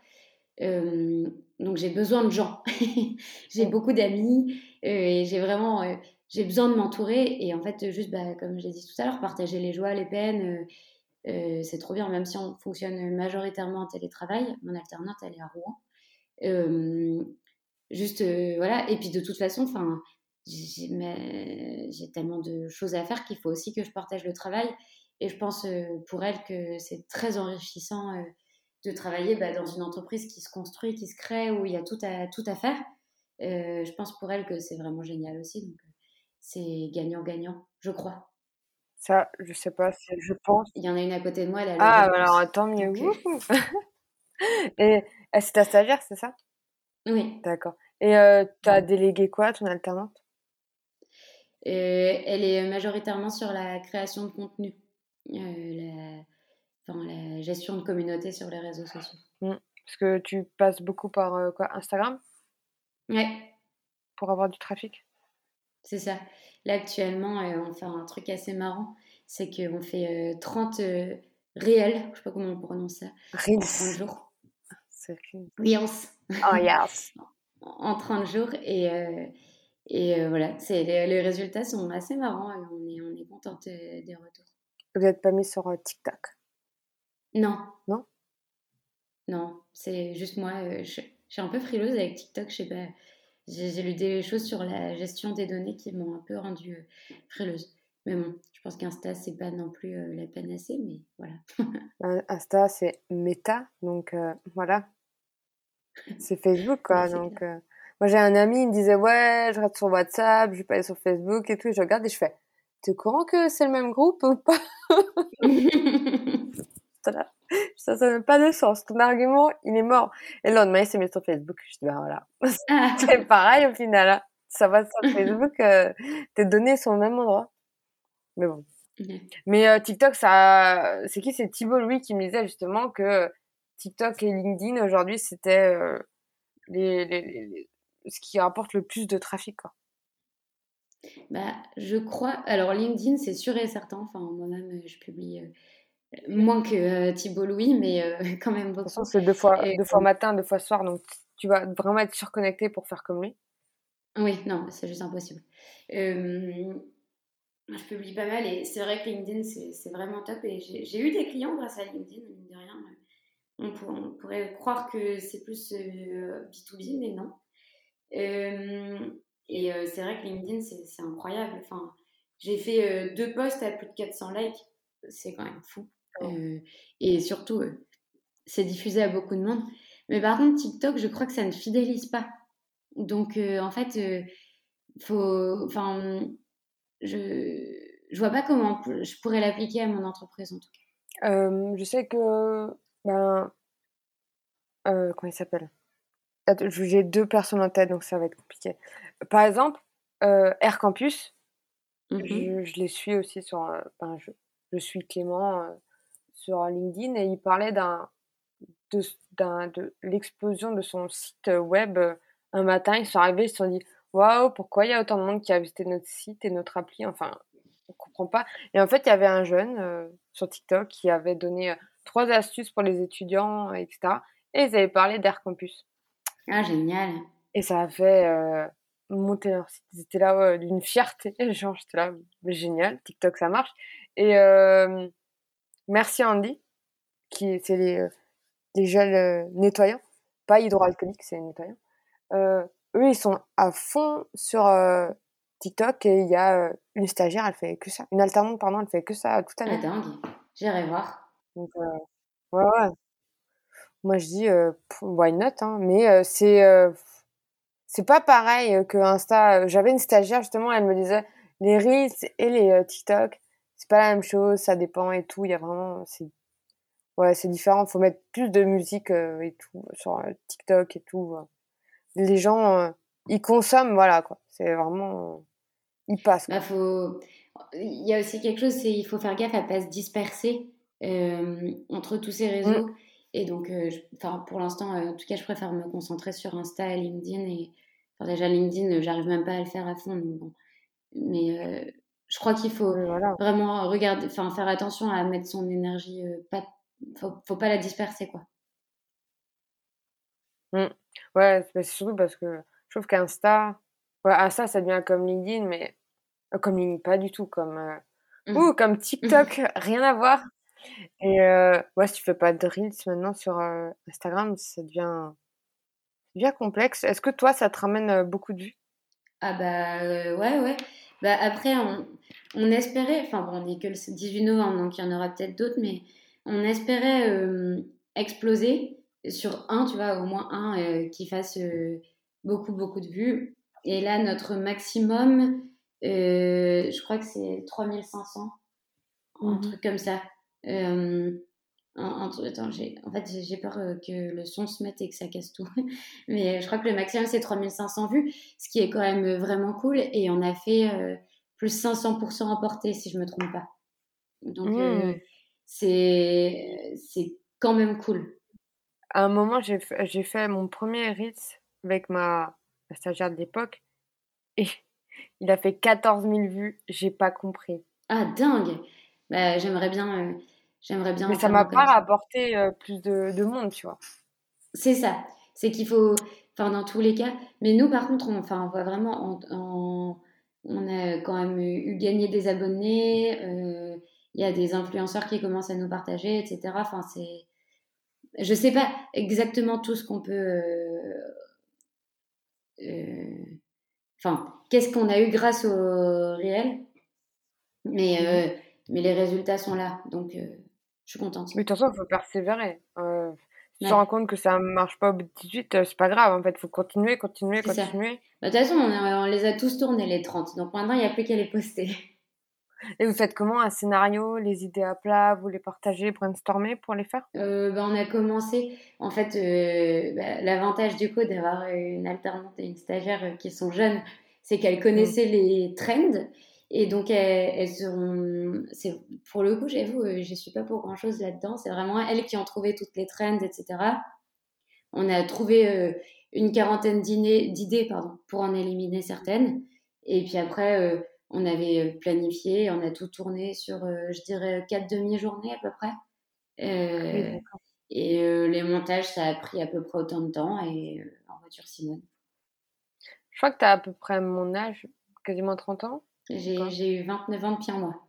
Donc j'ai besoin de gens. j'ai beaucoup d'amis et j'ai vraiment j'ai besoin de m'entourer. Et en fait, juste bah, comme j'ai dit tout à l'heure, partager les joies, les peines. c'est trop bien, même si on fonctionne majoritairement en télétravail. Mon alternante, elle est à Rouen juste, voilà. Et puis de toute façon, enfin, j'ai tellement de choses à faire qu'il faut aussi que je partage le travail. Et je pense pour elle que c'est très enrichissant de travailler bah, dans une entreprise qui se construit, qui se crée, où il y a tout à, tout à faire. je pense pour elle que c'est vraiment génial aussi. Donc c'est gagnant-gagnant, je crois. Ça, je sais pas, je pense. Il y en a une à côté de moi. Elle ah, alors tant mieux. Et c'est ta stagiaire, c'est ça? Oui. D'accord. Et euh, tu as délégué quoi ton alternante? Euh, Elle est majoritairement sur la création de contenu, euh, la... Enfin, la gestion de communauté sur les réseaux sociaux. Mmh. Parce que tu passes beaucoup par quoi Instagram? Ouais. Pour avoir du trafic? C'est ça. Là, actuellement, on fait un truc assez marrant. C'est qu'on fait 30 réels, je sais pas comment on prononce ça. Reels. 30 jours. C'est Reels. Oh yes. en 30 jours et, euh, Et voilà, c'est, les, résultats sont assez marrants et on est, on est contente des retours. Vous n'êtes pas mis sur TikTok? Non. Non? Non, c'est juste moi. je, suis un peu frileuse avec TikTok, je sais pas. J'ai, lu des choses sur la gestion des données qui m'ont un peu rendue frileuse. Mais bon, je pense qu'Insta, c'est pas non plus euh, la panacée, mais voilà. Euh, Insta, c'est méta, donc euh, voilà. C'est Facebook, quoi. donc, moi, j'ai un ami, il me disait, ouais, je reste sur WhatsApp, je vais pas aller sur Facebook et tout. Et je regarde et je fais, tu es courant que c'est le même groupe ou pas? Ça, ça n'a pas de sens. Ton argument, il est mort. Et le lendemain, il s'est mis sur Facebook. Je dis, ben voilà. c'est pareil au final. Ça va sur Facebook, tes données sont au même endroit. Mais bon. Mais euh, TikTok, ça, c'est qui? C'est Thibault Louis qui me disait justement que TikTok et LinkedIn aujourd'hui, c'était euh, les, les, ce qui rapporte le plus de trafic, quoi. Bah, je crois. Alors LinkedIn, c'est sûr et certain. Enfin, moi-même, je publie euh, moins que Thibault Louis, mais quand même beaucoup. De toute façon, c'est deux fois, deux fois matin, deux fois soir, donc tu vas vraiment être surconnecté pour faire comme lui. Oui, non, c'est juste impossible. Euh, je publie pas mal et c'est vrai que LinkedIn, c'est vraiment top. Et j'ai eu des clients grâce à LinkedIn, mine de rien. On, pourrait croire que c'est plus B2B, euh, mais non. Euh, et euh, c'est vrai que LinkedIn, c'est incroyable. Enfin, j'ai fait deux posts à plus de 400 likes. C'est quand même fou. Et surtout, c'est diffusé à beaucoup de monde. Mais par contre, TikTok, je crois que ça ne fidélise pas. Donc, en fait, faut. Enfin je je vois pas comment je pourrais l'appliquer à mon entreprise en tout cas. Euh, je sais que ben euh, comment il s'appelle? J'ai deux personnes en tête donc ça va être compliqué. Par exemple, euh, Air Campus, mmh je, les suis aussi sur. Ben, je, je, suis Clément sur LinkedIn et il parlait d'un de, de l'explosion de son site web un matin. Ils sont arrivés, ils se sont dit waouh, pourquoi il y a autant de monde qui a visité notre site et notre appli? Enfin, on comprend pas. Et en fait, il y avait un jeune euh, sur TikTok qui avait donné euh, trois astuces pour les étudiants, etc. Et ils avaient parlé d'Air Campus. Ah, génial. Et ça a fait euh, monter leur site. Ils étaient là d'une fierté. Genre, j'étais là, génial, TikTok, ça marche. Et merci Andy, qui c'est les, les gels nettoyants, pas hydroalcooliques, c'est nettoyant eux, ils sont à fond sur euh, TikTok et il y a euh, une stagiaire, elle fait que ça. Une alternante, pardon, elle fait que ça toute l'année. Ah, dingue. J'irai voir. Donc, euh, ouais, ouais. Moi, je dis, why not, hein. Mais c'est c'est pas pareil que Insta. J'avais une stagiaire, justement, elle me disait, les Reels et les TikTok, c'est pas la même chose, ça dépend et tout. Il y a vraiment, c'est, ouais, c'est différent. Faut mettre plus de musique et tout sur TikTok et tout les gens, euh, ils consomment, voilà, quoi. C'est vraiment. Euh, ils passent. Bah, faut... Il y a aussi quelque chose, c'est il faut faire gaffe à pas se disperser euh, entre tous ces réseaux. Mm. Et donc, enfin pour l'instant, en tout cas, je préfère me concentrer sur Insta et LinkedIn. Et enfin, déjà, LinkedIn, j'arrive même pas à le faire à fond. Bon. mais je crois qu'il faut vraiment regarder, enfin faire attention à mettre son énergie. pas, faut, faut pas la disperser, quoi. Mm. Ouais, c'est surtout parce que je trouve qu'Insta, ouais, Insta, ça devient comme LinkedIn, mais euh, comme LinkedIn, pas du tout, comme, euh, mmh. ou comme TikTok, rien à voir. Et euh, ouais, si tu fais pas de Reels maintenant sur Instagram, ça devient, bien complexe. Est-ce que toi, ça te ramène beaucoup de vues? Ah bah ouais, ouais. Bah après, on, on espérait, enfin bon, on est que le 18 novembre, donc il y en aura peut-être d'autres, mais on espérait exploser sur un, tu vois, au moins un euh, qui fasse euh, beaucoup, beaucoup de vues. Et là, notre maximum, euh, je crois que c'est 3500, un mhm. truc comme ça. Un, attends, en fait, j'ai peur que le son se mette et que ça casse tout. Mais je crois que le maximum, c'est 3500 vues, ce qui est quand même vraiment cool. Et on a fait plus 500% emporté, si je me trompe pas. Donc, mmh. c'est c'est quand même cool à un moment, j'ai fait, mon premier ritz avec ma, stagiaire de l'époque et il a fait 14 000 vues. J'ai pas compris. Ah, dingue bah, J'aimerais bien. Euh, j'aimerais bien Mais ça m'a pas rapporté euh, plus de, de, monde, tu vois. C'est ça. c'est qu'il faut, enfin dans tous les cas. Mais nous, par contre, on, enfin, on voit vraiment, en, on a quand même eu gagné des abonnés. Euh, il y a des influenceurs qui commencent à nous partager, etc. Enfin, c'est, je sais pas exactement tout ce qu'on peut. Euh, enfin, qu'est-ce qu'on a eu grâce au réel, mais mais les résultats sont là, donc je suis contente. Mais de toute façon, il faut persévérer. Euh, si tu te rends compte que ça marche pas au bout de 18, euh, c'est pas grave. En fait, il faut continuer, continuer, continuer. Bah, de toute façon, on, les a tous tournés, les 30. Donc maintenant, il n'y a plus qu'à les poster. Et vous faites comment un scénario, les idées à plat, vous les partagez, brainstormer pour les faire? Euh, bah, On a commencé, en fait, euh, bah, l'avantage du coup d'avoir une alternante et une stagiaire qui sont jeunes, c'est qu'elles connaissaient mm. les trends et donc, elles, seront. Pour le coup, j'avoue, euh, je ne suis pas pour grand chose là-dedans. C'est vraiment elles qui ont trouvé toutes les trends, etc. On a trouvé euh, une quarantaine d'idées pour en éliminer certaines. Et puis après, euh, on avait planifié, on a tout tourné sur, je dirais, quatre demi-journées à peu près. et les montages, ça a pris à peu près autant de temps. Et en voiture, Simone. Je crois que tu as à peu près mon âge, quasiment 30 ans. J'ai eu 29 ans depuis un mois.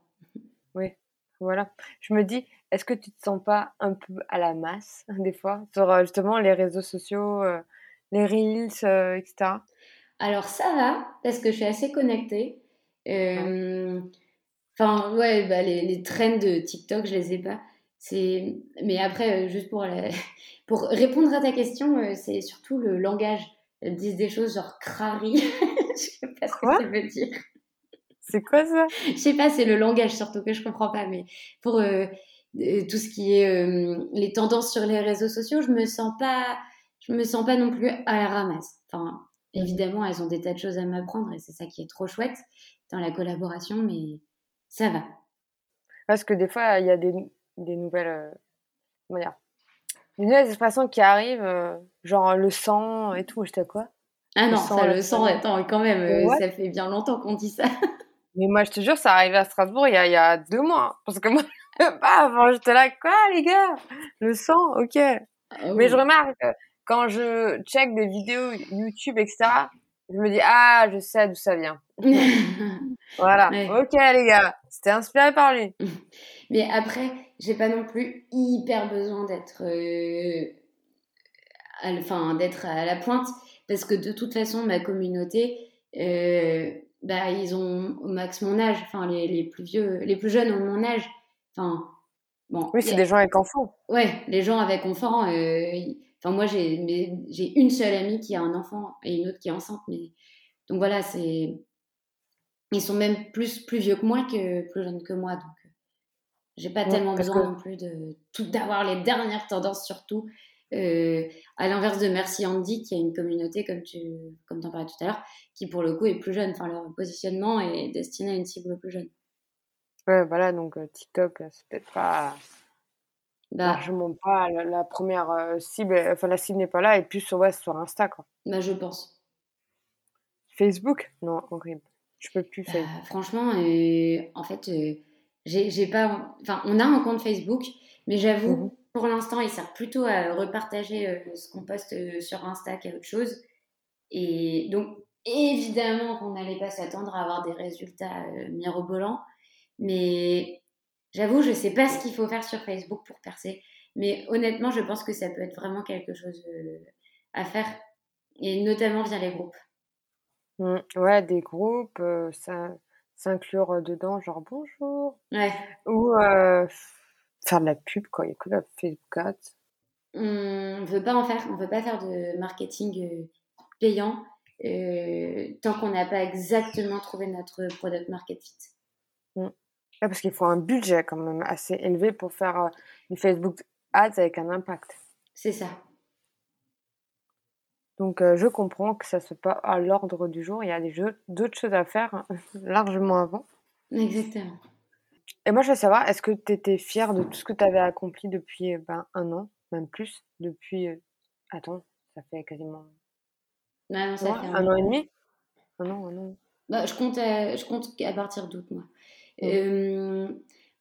Oui, voilà. Je me dis, est-ce que tu te sens pas un peu à la masse, des fois, sur euh, justement les réseaux sociaux, euh, les Reels, euh, etc. Alors ça va, parce que je suis assez connectée. Enfin, ouais, bah, les, les trends de TikTok, je les ai pas. C'est... Mais après, juste pour, pour répondre à ta question, c'est surtout le langage. Elles disent des choses genre crari. je sais pas ce que ça veut dire. C'est quoi ça? Je sais pas, c'est le langage surtout que je comprends pas, mais pour euh, euh, tout ce qui est euh, les tendances sur les réseaux sociaux, je me sens pas, je me sens pas non plus à la ramasse. Enfin, évidemment, elles ont des tas de choses à m'apprendre et c'est ça qui est trop chouette dans la collaboration, mais ça va. Parce que des fois, il y a des, des nouvelles, comment dire, des nouvelles expressions qui arrivent, genre le sang et tout. J'étais quoi Ah non, ça, le sang, attends, quand même, ça fait bien longtemps qu'on dit ça. Mais moi, je te jure, ça arrivé à Strasbourg il y a, il y a deux mois. Parce que moi, avant, j'étais là, quoi, les gars? Le sang, ok. Ah Mais je remarque, quand je check des vidéos YouTube, etc., je me dis, ah, je sais d'où ça vient. voilà. Ok, les gars. C'était inspiré par lui. Mais après, j'ai pas non plus hyper besoin d'être, euh, enfin, d'être à la pointe. Parce que de toute façon, ma communauté, euh, bah, ils ont au max mon âge, enfin les, les, plus vieux, les plus jeunes ont mon âge. Enfin, bon. Oui, c'est des gens avec enfants. Ouais, les gens avec enfants. Euh, enfin, moi, j'ai, une seule amie qui a un enfant et une autre qui est enceinte. Mais... Donc voilà, c'est. Ils sont même plus, plus vieux que moi que plus jeunes que moi. Donc, euh, j'ai pas tellement besoin non plus de tout d'avoir les dernières tendances, surtout. Euh, à l'inverse de Merci Andy, qui a une communauté, comme tu comme en parlais tout à l'heure, qui pour le coup est plus jeune. Enfin, leur positionnement est destiné à une cible plus jeune. Ouais, voilà, donc euh, TikTok, euh, c'est peut-être pas bah, largement pas la, première cible. Enfin, la cible n'est pas là, et plus sur, ouais, sur Insta, quoi. Bah, je pense. Facebook? Non, horrible. Je peux plus bah, franchement, en fait, j'ai pas. Enfin, on a un compte Facebook, mais j'avoue. Mhm. Pour l'instant, il sert plutôt à repartager euh, ce qu'on poste euh, sur Insta qu'à autre chose. Et donc, évidemment qu'on n'allait pas s'attendre à avoir des résultats euh, mirobolants. Mais j'avoue, je ne sais pas ce qu'il faut faire sur Facebook pour percer. Mais honnêtement, je pense que ça peut être vraiment quelque chose à faire. Et notamment via les groupes. Mmh, ouais, des groupes, ça s'inclure dedans, genre bonjour. Ouais. Ou faire de la pub, quoi. Il y a que la Facebook Ads. On ne veut pas en faire. On ne veut pas faire de marketing euh, payant euh, tant qu'on n'a pas exactement trouvé notre product market fit. Mm. parce qu'il faut un budget quand même assez élevé pour faire euh, du Facebook Ads avec un impact. C'est ça. Donc je comprends que ça se pas à l'ordre du jour. Il y a d'autres choses à faire hein, largement avant. Exactement. Et moi, je veux savoir, est-ce que tu étais fière de tout ce que tu avais accompli depuis ben, un an, même plus, depuis... Euh, attends, ça fait quasiment... ça fait un, an et demi? Un an, un an. Bah, je, compte à, je compte à partir d'août, moi.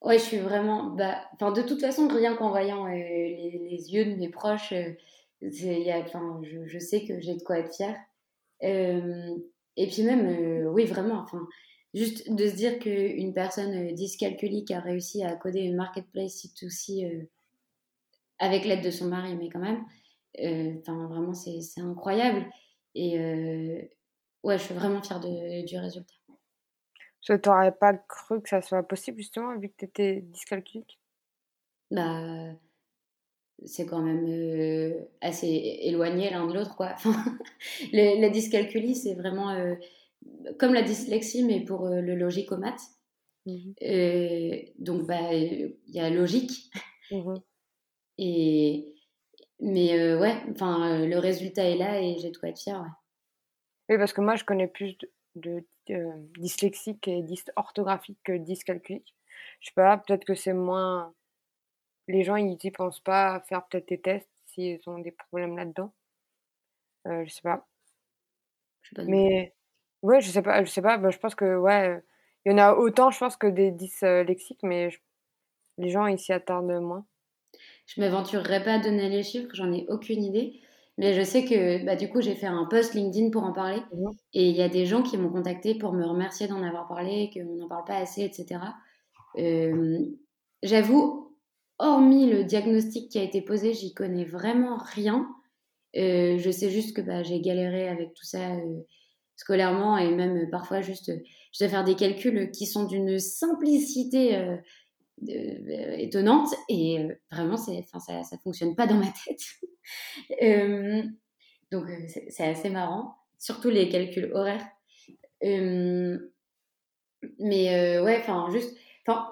Ouais, je suis vraiment... Bah, de toute façon, rien qu'en voyant euh, les, les, yeux de mes proches, euh, y a, je, je, sais que j'ai de quoi être fière. Euh, et puis même, euh, oui, vraiment, enfin, juste de se dire qu'une personne dyscalculique a réussi à coder une marketplace C2C avec l'aide de son mari, mais quand même, enfin, vraiment, c'est incroyable. Et ouais, je suis vraiment fière de, du résultat. Tu n'aurais pas cru que ça soit possible, justement, vu que tu étais dyscalculique? Bah, c'est quand même euh, assez éloigné l'un de l'autre, quoi. la dyscalculie, c'est vraiment euh, comme la dyslexie, mais pour euh, le logicomate. Mmh donc, bah, il y a logique. Mmh et, mais ouais, enfin, le résultat est là et j'ai de quoi être fière, ouais. Oui, parce que moi, je connais plus de, dyslexique et dysorthographique que dyscalculique. Je sais pas, peut-être que c'est moins les gens, ils y pensent pas à faire peut-être des tests s'ils ont des problèmes là-dedans. Euh, je sais pas. Mais ouais, je sais pas, je sais pas. Bah, je pense que ouais, il y en a autant, je pense que des dyslexiques, mais les gens ils s'y attardent moins. Je m'aventurerai pas à donner les chiffres, j'en ai aucune idée. Mais je sais que bah, du coup, j'ai fait un post LinkedIn pour en parler. Mmh Et il y a des gens qui m'ont contacté pour me remercier d'en avoir parlé, qu'on n'en parle pas assez, etc. Euh, J'avoue, hormis le diagnostic qui a été posé, j'y connais vraiment rien. Euh, je sais juste que bah, j'ai galéré avec tout ça euh, scolairement et même euh, parfois juste, je dois faire des calculs qui sont d'une simplicité étonnante et vraiment, c'est, ça ne fonctionne pas dans ma tête. donc c'est, assez marrant, surtout les calculs horaires. mais ouais, enfin, juste, enfin,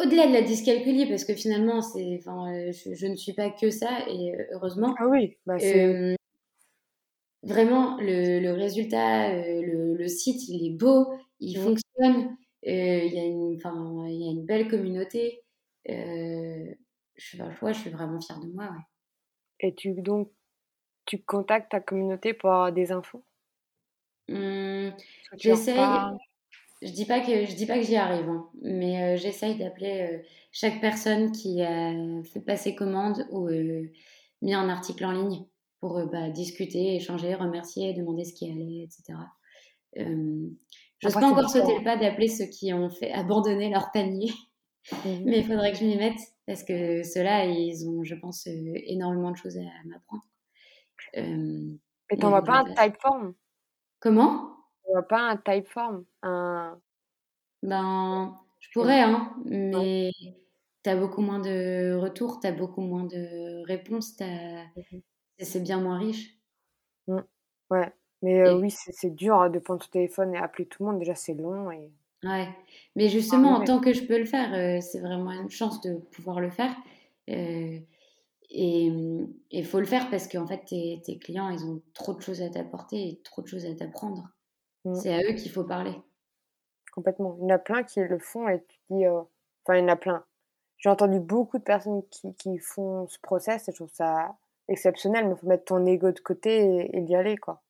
au-delà de la dyscalculie, parce que finalement, c'est, enfin, euh, je, ne suis pas que ça, et euh, heureusement. Ah oui, bah euh, vraiment, le, résultat, le, site, il est beau, il mmh. fonctionne, il y, a une, y a une belle communauté. je, je suis vraiment fière de moi. Et tu, donc, tu contactes ta communauté pour avoir des infos? Mmh, J'essaye je dis pas que je dis pas que j'y arrive, hein, mais euh, j'essaye d'appeler euh, chaque personne qui a fait passer commande ou euh, mis un article en ligne pour bah, discuter, échanger, remercier, demander ce qui allait, etc. je n'ose pas encore sauter le pas d'appeler ceux qui ont fait abandonner leur panier, mmh. mais il faudrait que je m'y mette parce que ceux-là, ils ont, je pense, énormément de choses à, m'apprendre. et t'en vois pas un typeform Comment? Pas un typeform un... Ben, je pourrais, hein, mais tu as beaucoup moins de retours, tu as beaucoup moins de réponses, c'est bien moins riche. Mmh. Ouais, mais euh, oui, c'est dur de prendre son téléphone et appeler tout le monde. Déjà, c'est long. Et... Ouais, mais justement, en tant que je peux le faire, euh, c'est vraiment une chance de pouvoir le faire. Euh, et il faut le faire parce qu'en fait, tes, tes, clients, ils ont trop de choses à t'apporter et trop de choses à t'apprendre. Mmh. C'est à eux qu'il faut parler. Complètement. Il y en a plein qui le font et tu dis. Enfin, il y en a plein. J'ai entendu beaucoup de personnes qui, qui, font ce process et je trouve ça exceptionnel, mais il faut mettre ton ego de côté et, y aller, quoi.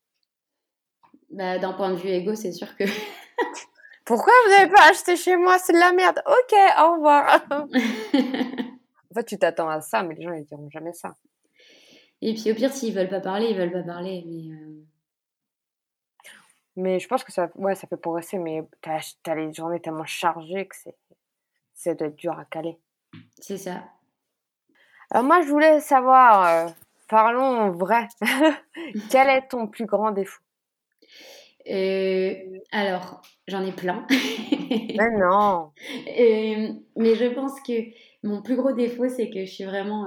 Bah, D'un point de vue ego, c'est sûr que. Pourquoi vous n'avez pas acheté chez moi? C'est de la merde. Ok, au revoir. en fait, tu t'attends à ça, mais les gens, ils diront jamais ça. Et puis, au pire, s'ils veulent pas parler, ils veulent pas parler. Mais euh, mais je pense que ça, ouais, ça fait progresser, mais tu as, les journées tellement chargées que c'est, ça doit être dur à caler. C'est ça. Alors moi, je voulais savoir, euh, parlons vrai, quel est ton plus grand défaut? Euh, Alors, j'en ai plein. mais non. Euh, mais je pense que mon plus gros défaut, c'est que je suis vraiment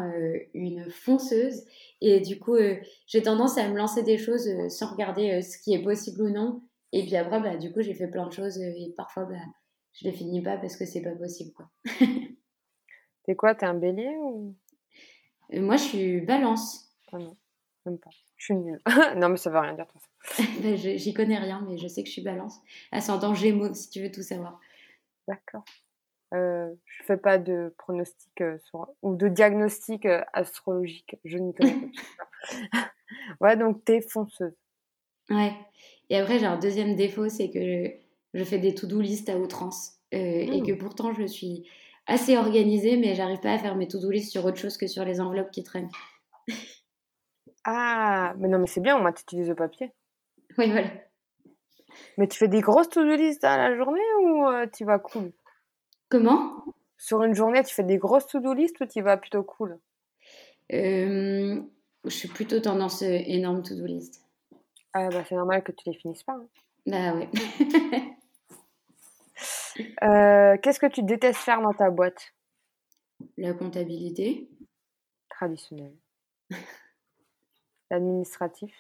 une fonceuse et du coup, euh, j'ai tendance à me lancer des choses euh, sans regarder euh, ce qui est possible ou non. Et puis après, bah, du coup, j'ai fait plein de choses et parfois, bah, je les finis pas parce que c'est pas possible. Quoi. T'es quoi? T'es un bélier ou? Moi, je suis balance. Ah non, même pas. Je suis nulle. non, mais ça veut rien dire. bah, J'y connais rien, mais je sais que je suis balance. Ascendant Gémeaux, si tu veux tout savoir. D'accord. Euh, je fais pas de pronostic euh, ou de diagnostic euh, astrologique. Je n'y connais pas. ouais, donc t'es fonceuse. Ouais. Et après, j'ai un deuxième défaut, c'est que je, fais des to-do list à outrance. Et mmh. que pourtant, je suis assez organisée, mais j'arrive pas à faire mes to-do list sur autre chose que sur les enveloppes qui traînent. Ah, mais non, mais c'est bien, au moins tu utilises le papier. Oui, voilà. Mais tu fais des grosses to-do list à la journée ou euh, tu vas cool? Comment? Sur une journée, tu fais des grosses to-do list ou tu vas plutôt cool? Euh, Je suis plutôt tendance euh, énorme to-do list. Ah bah c'est normal que tu les finisses pas. hein. Bah ouais. Euh, Qu'est-ce que tu détestes faire dans ta boîte? La comptabilité. traditionnelle L'administratif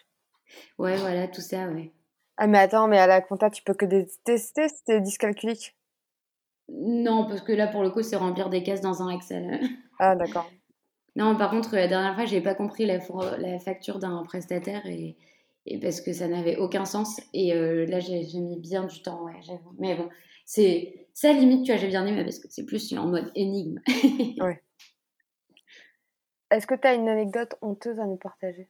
Ouais, voilà, tout ça, ouais. Ah mais attends, mais à la compta, tu peux que détester t'es dyscalculique. Non, parce que là, pour le coup, c'est remplir des cases dans un Excel. Ah d'accord. Non, par contre, la dernière fois, j'ai pas compris la, facture d'un prestataire et, et parce que ça n'avait aucun sens. Et euh, là, j'ai mis bien du temps, ouais, j'avoue. Mais bon, c'est ça limite, tu vois, j'ai bien aimé parce que c'est plus en mode énigme. Est-ce que t'as une anecdote honteuse à nous partager?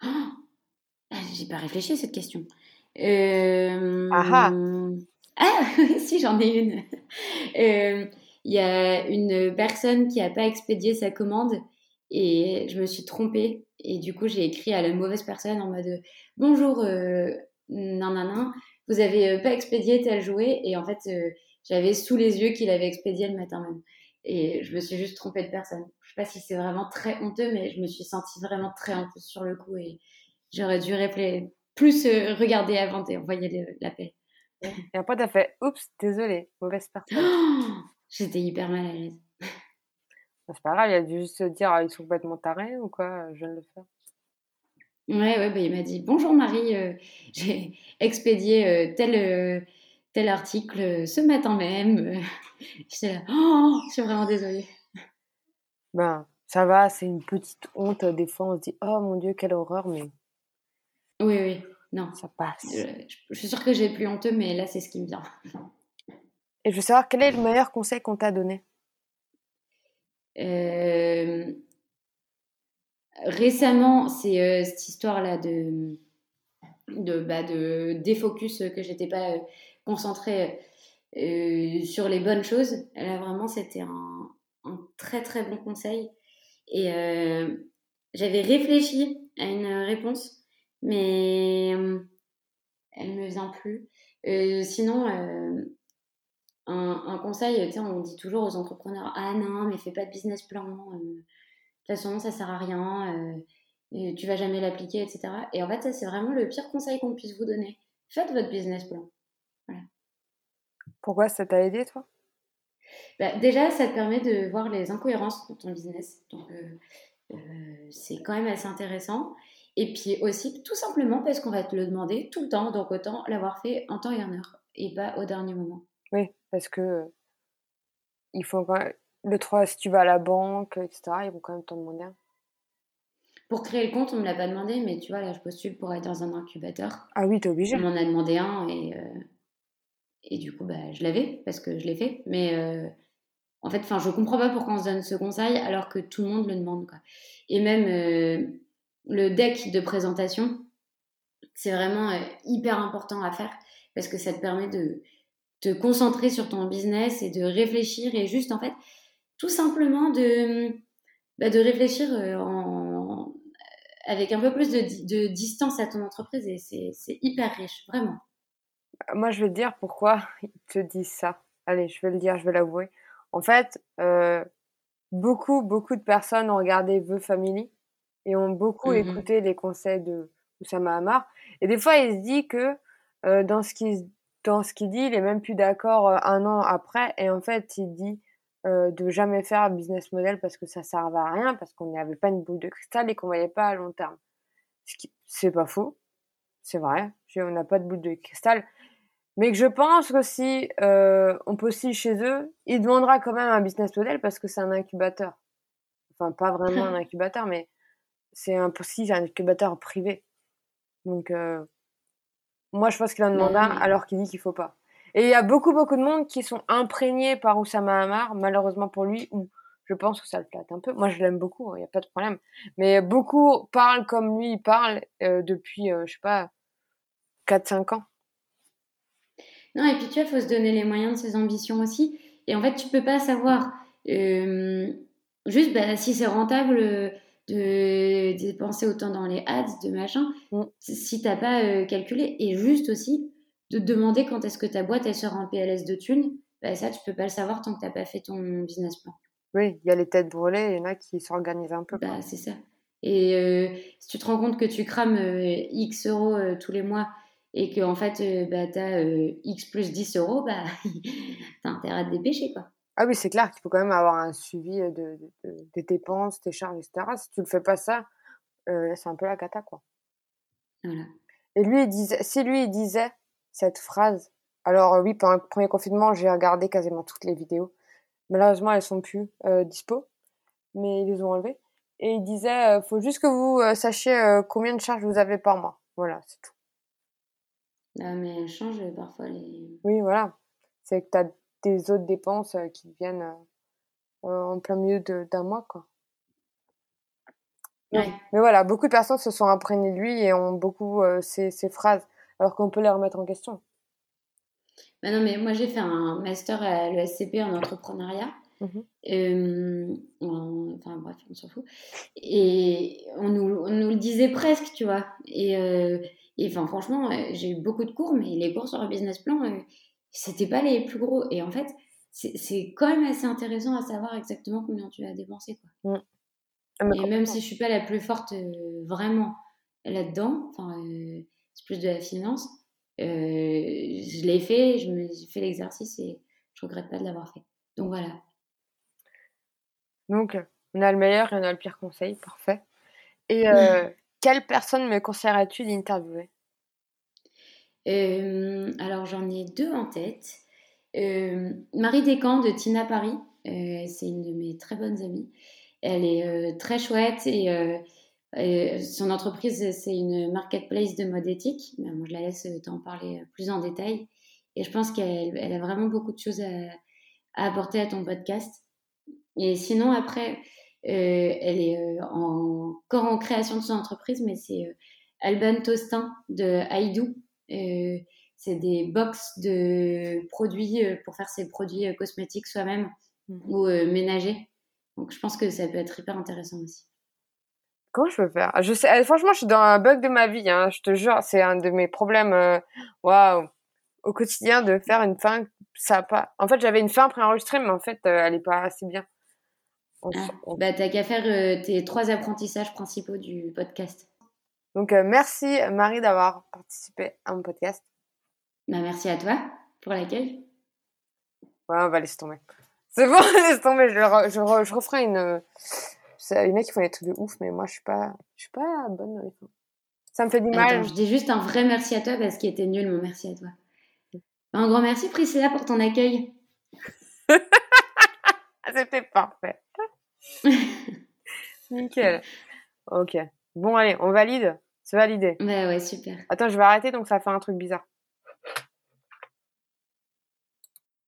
Ah, j'ai pas réfléchi à cette question. Euh... Ah Ah, si, j'en ai une. Euh, Il y a une personne qui a pas expédié sa commande et je me suis trompée. Et du coup, j'ai écrit à la mauvaise personne en mode Bonjour, euh, nan, nan, nan, vous avez euh, pas expédié tel jouet. Et en fait, euh, j'avais sous les yeux qu'il avait expédié le matin même. Et je me suis juste trompée de personne. Je sais pas si c'est vraiment très honteux, mais je me suis sentie vraiment très honteuse sur le coup. Et j'aurais dû réfléchir, plus euh, regarder avant et envoyer le- l'appel. Et après t'as fait oups, désolé, mauvaise personne. Oh, J'étais hyper mal à l'aise. Bah, c'est pas grave, il a dû juste se dire ah, ils sont complètement tarés ou quoi, je viens de le faire. Ouais, ouais, bah, il m'a dit Bonjour Marie, euh, j'ai expédié euh, tel, euh, tel article euh, ce matin même. J'étais là, oh, je suis vraiment désolée. Ben ça va, c'est une petite honte. Des fois on se dit oh mon dieu quelle horreur, mais Oui, oui, non. ça passe. Je, je suis sûre que j'ai plus honteux, mais là, c'est ce qui me vient. Et je veux savoir quel est le meilleur conseil qu'on t'a donné? Euh, récemment, c'est euh, cette histoire-là de, de, bah, de défocus que j'étais pas concentrée euh, sur les bonnes choses. Là, vraiment, c'était un, très très bon conseil. Et euh, j'avais réfléchi à une réponse, mais euh, elle me vient plus. Sinon, un, un conseil, on dit toujours aux entrepreneurs Ah non, mais fais pas de business plan. de toute façon, ça sert à rien. tu vas jamais l'appliquer, etc. Et en fait, ça, c'est vraiment le pire conseil qu'on puisse vous donner. Faites votre business plan. Pourquoi ça t'a aidé toi? Bah, déjà, ça te permet de voir les incohérences dans ton business. Donc, euh, euh, c'est quand même assez intéressant. Et puis aussi, tout simplement parce qu'on va te le demander tout le temps. Donc, autant l'avoir fait en temps et en heure. Et pas au dernier moment. Oui, parce que euh, il faut quand même- le 3, si tu vas à la banque, etc., ils vont quand même t'en demander un. Pour créer le compte, on ne me l'a pas demandé. Mais tu vois, là, je postule pour être dans un incubateur. Ah oui, t'es obligé. On m'en a demandé un. Et, euh, et du coup, bah, je l'avais parce que je l'ai fait. Mais euh, en fait, enfin, je comprends pas pourquoi on se donne ce conseil alors que tout le monde le demande. Quoi. Et même euh, le deck de présentation, c'est vraiment euh, hyper important à faire parce que ça te permet de te concentrer sur ton business et de réfléchir et juste en fait tout simplement de, bah, de réfléchir avec un peu plus de, de distance à ton entreprise et c'est hyper riche, vraiment. Moi, je vais te dire pourquoi ils te disent ça. Allez, je vais le dire, je vais l'avouer. En fait, euh, beaucoup, beaucoup de personnes ont regardé The Family et ont beaucoup Mhm. écouté les conseils de Oussama Hamar. Et des fois, il se dit que euh, dans ce qu'il dans ce qu'il dit, il est même plus d'accord euh, un an après. Et en fait, il dit euh, de jamais faire un business model parce que ça servait à rien, parce qu'on n'avait pas une boule de cristal et qu'on voyait pas à long terme. Ce qui, c'est pas faux, c'est vrai. On n'a pas de boule de cristal. Mais que je pense que si euh, on postule chez eux, il demandera quand même un business model parce que c'est un incubateur. Enfin, pas vraiment un incubateur, mais c'est un, si, c'est un incubateur privé. Donc, euh, moi, je pense qu'il en demande un alors qu'il dit qu'il faut pas. Et il y a beaucoup, beaucoup de monde qui sont imprégnés par Oussama Hamar, malheureusement pour lui, ou je pense que ça le flatte un peu. Moi, je l'aime beaucoup, il n'y a pas de problème. Mais beaucoup parlent comme lui, il parle euh, depuis, euh, je sais pas, 4-5 ans. Non, et puis tu vois, il faut se donner les moyens de ses ambitions aussi. Et en fait, tu peux pas savoir euh, juste bah, si c'est rentable euh, de dépenser autant dans les ads, de machin, Mm. si t'as pas euh, calculé. Et juste aussi, de te demander quand est-ce que ta boîte elle sera en PLS de thunes, bah ça, tu peux pas le savoir tant que t'as pas fait ton business plan. Oui, il y a les têtes brûlées, il y en a qui s'organisent un peu. Bah, c'est ça. Et euh, si tu te rends compte que tu crames X euros tous les mois et que en fait, euh, bah, tu as X plus 10 euros, bah, t'as intérêt à te dépêcher, quoi. Ah oui, c'est clair qu'il faut quand même avoir un suivi de, de- de- des dépenses, des charges, etc. Si tu ne fais pas ça, euh, c'est un peu la cata, quoi. Voilà. Et lui, il disait, si lui, il disait cette phrase, alors euh, oui, pendant le premier confinement, j'ai regardé quasiment toutes les vidéos. Malheureusement, elles sont plus euh, dispo, mais ils les ont enlevées. Et il disait, euh, faut juste que vous euh, sachiez euh, combien de charges vous avez par mois. Voilà, c'est tout. Ah, mais elle change euh, parfois les. Oui, voilà. C'est que tu as des autres dépenses euh, qui viennent euh, en plein milieu d'un mois, quoi. Mais- Ouais. Mais voilà, beaucoup de personnes se sont imprégnées de lui et ont beaucoup euh, ces, ces phrases, alors qu'on peut les remettre en question. Bah non, mais moi j'ai fait un master à l'ESCP en entrepreneuriat. Euh, en- Enfin bref, on s'en fout. Et on nous, on nous le disait presque, tu vois. Et, euh, et enfin, franchement, euh, j'ai eu beaucoup de cours, mais les cours sur le business plan, euh, c'était pas les plus gros. Et en fait, c'est quand même assez intéressant à savoir exactement combien tu vas dépenser. Quoi. Ah, Et même si je suis pas la plus forte euh, vraiment là-dedans, euh, c'est plus de la finance, euh, je l'ai fait, je me j'ai fait l'exercice et je regrette pas de l'avoir fait. Donc voilà. Donc, on a le meilleur et on a le pire conseil, parfait. Et quelle personne me conseillerais-tu d'interviewer? Euh, alors j'en ai deux en tête. Euh, Marie Descamps de Tina Paris, euh, c'est une de mes très bonnes amies. Elle est très chouette et son entreprise c'est une marketplace de mode éthique. Mais moi je la laisse t'en parler plus en détail. Et je pense qu'elle elle a vraiment beaucoup de choses à, apporter à ton podcast. Et sinon après, elle est euh, en- encore en création de son entreprise, mais c'est euh, Alban Tostin de Haïdou. Euh, c'est des box de produits euh, pour faire ses produits euh, cosmétiques soi-même Mhm. ou euh, ménagers. Donc je pense que ça peut être hyper intéressant aussi. Comment je peux faire? Je sais, euh, franchement, je suis dans un bug de ma vie, hein, je te jure, c'est un de mes problèmes, euh, waouh, au quotidien de faire une fin, ça a pas. En fait, j'avais une fin préenregistrée, mais en fait, euh, elle est pas assez bien. On Ah, bah t'as qu'à faire euh, tes trois apprentissages principaux du podcast. Donc, euh, merci Marie d'avoir participé à mon podcast. Bah merci à toi pour l'accueil. Ouais, on va laisser tomber. C'est bon, laisse tomber. Je, re- je, re- je referai une. Il y en a qui font des trucs de ouf, mais moi, je suis pas, je suis pas bonne dans les fins. Ça me fait du mal. Attends, je dis juste un vrai merci à toi parce qu'il était nul mon merci à toi. Un grand merci Priscilla pour ton accueil. Ah, C'était parfait. Nickel. Ok. Bon, allez, on valide? C'est validé. Bah ouais, super. Attends, je vais arrêter, donc ça fait un truc bizarre.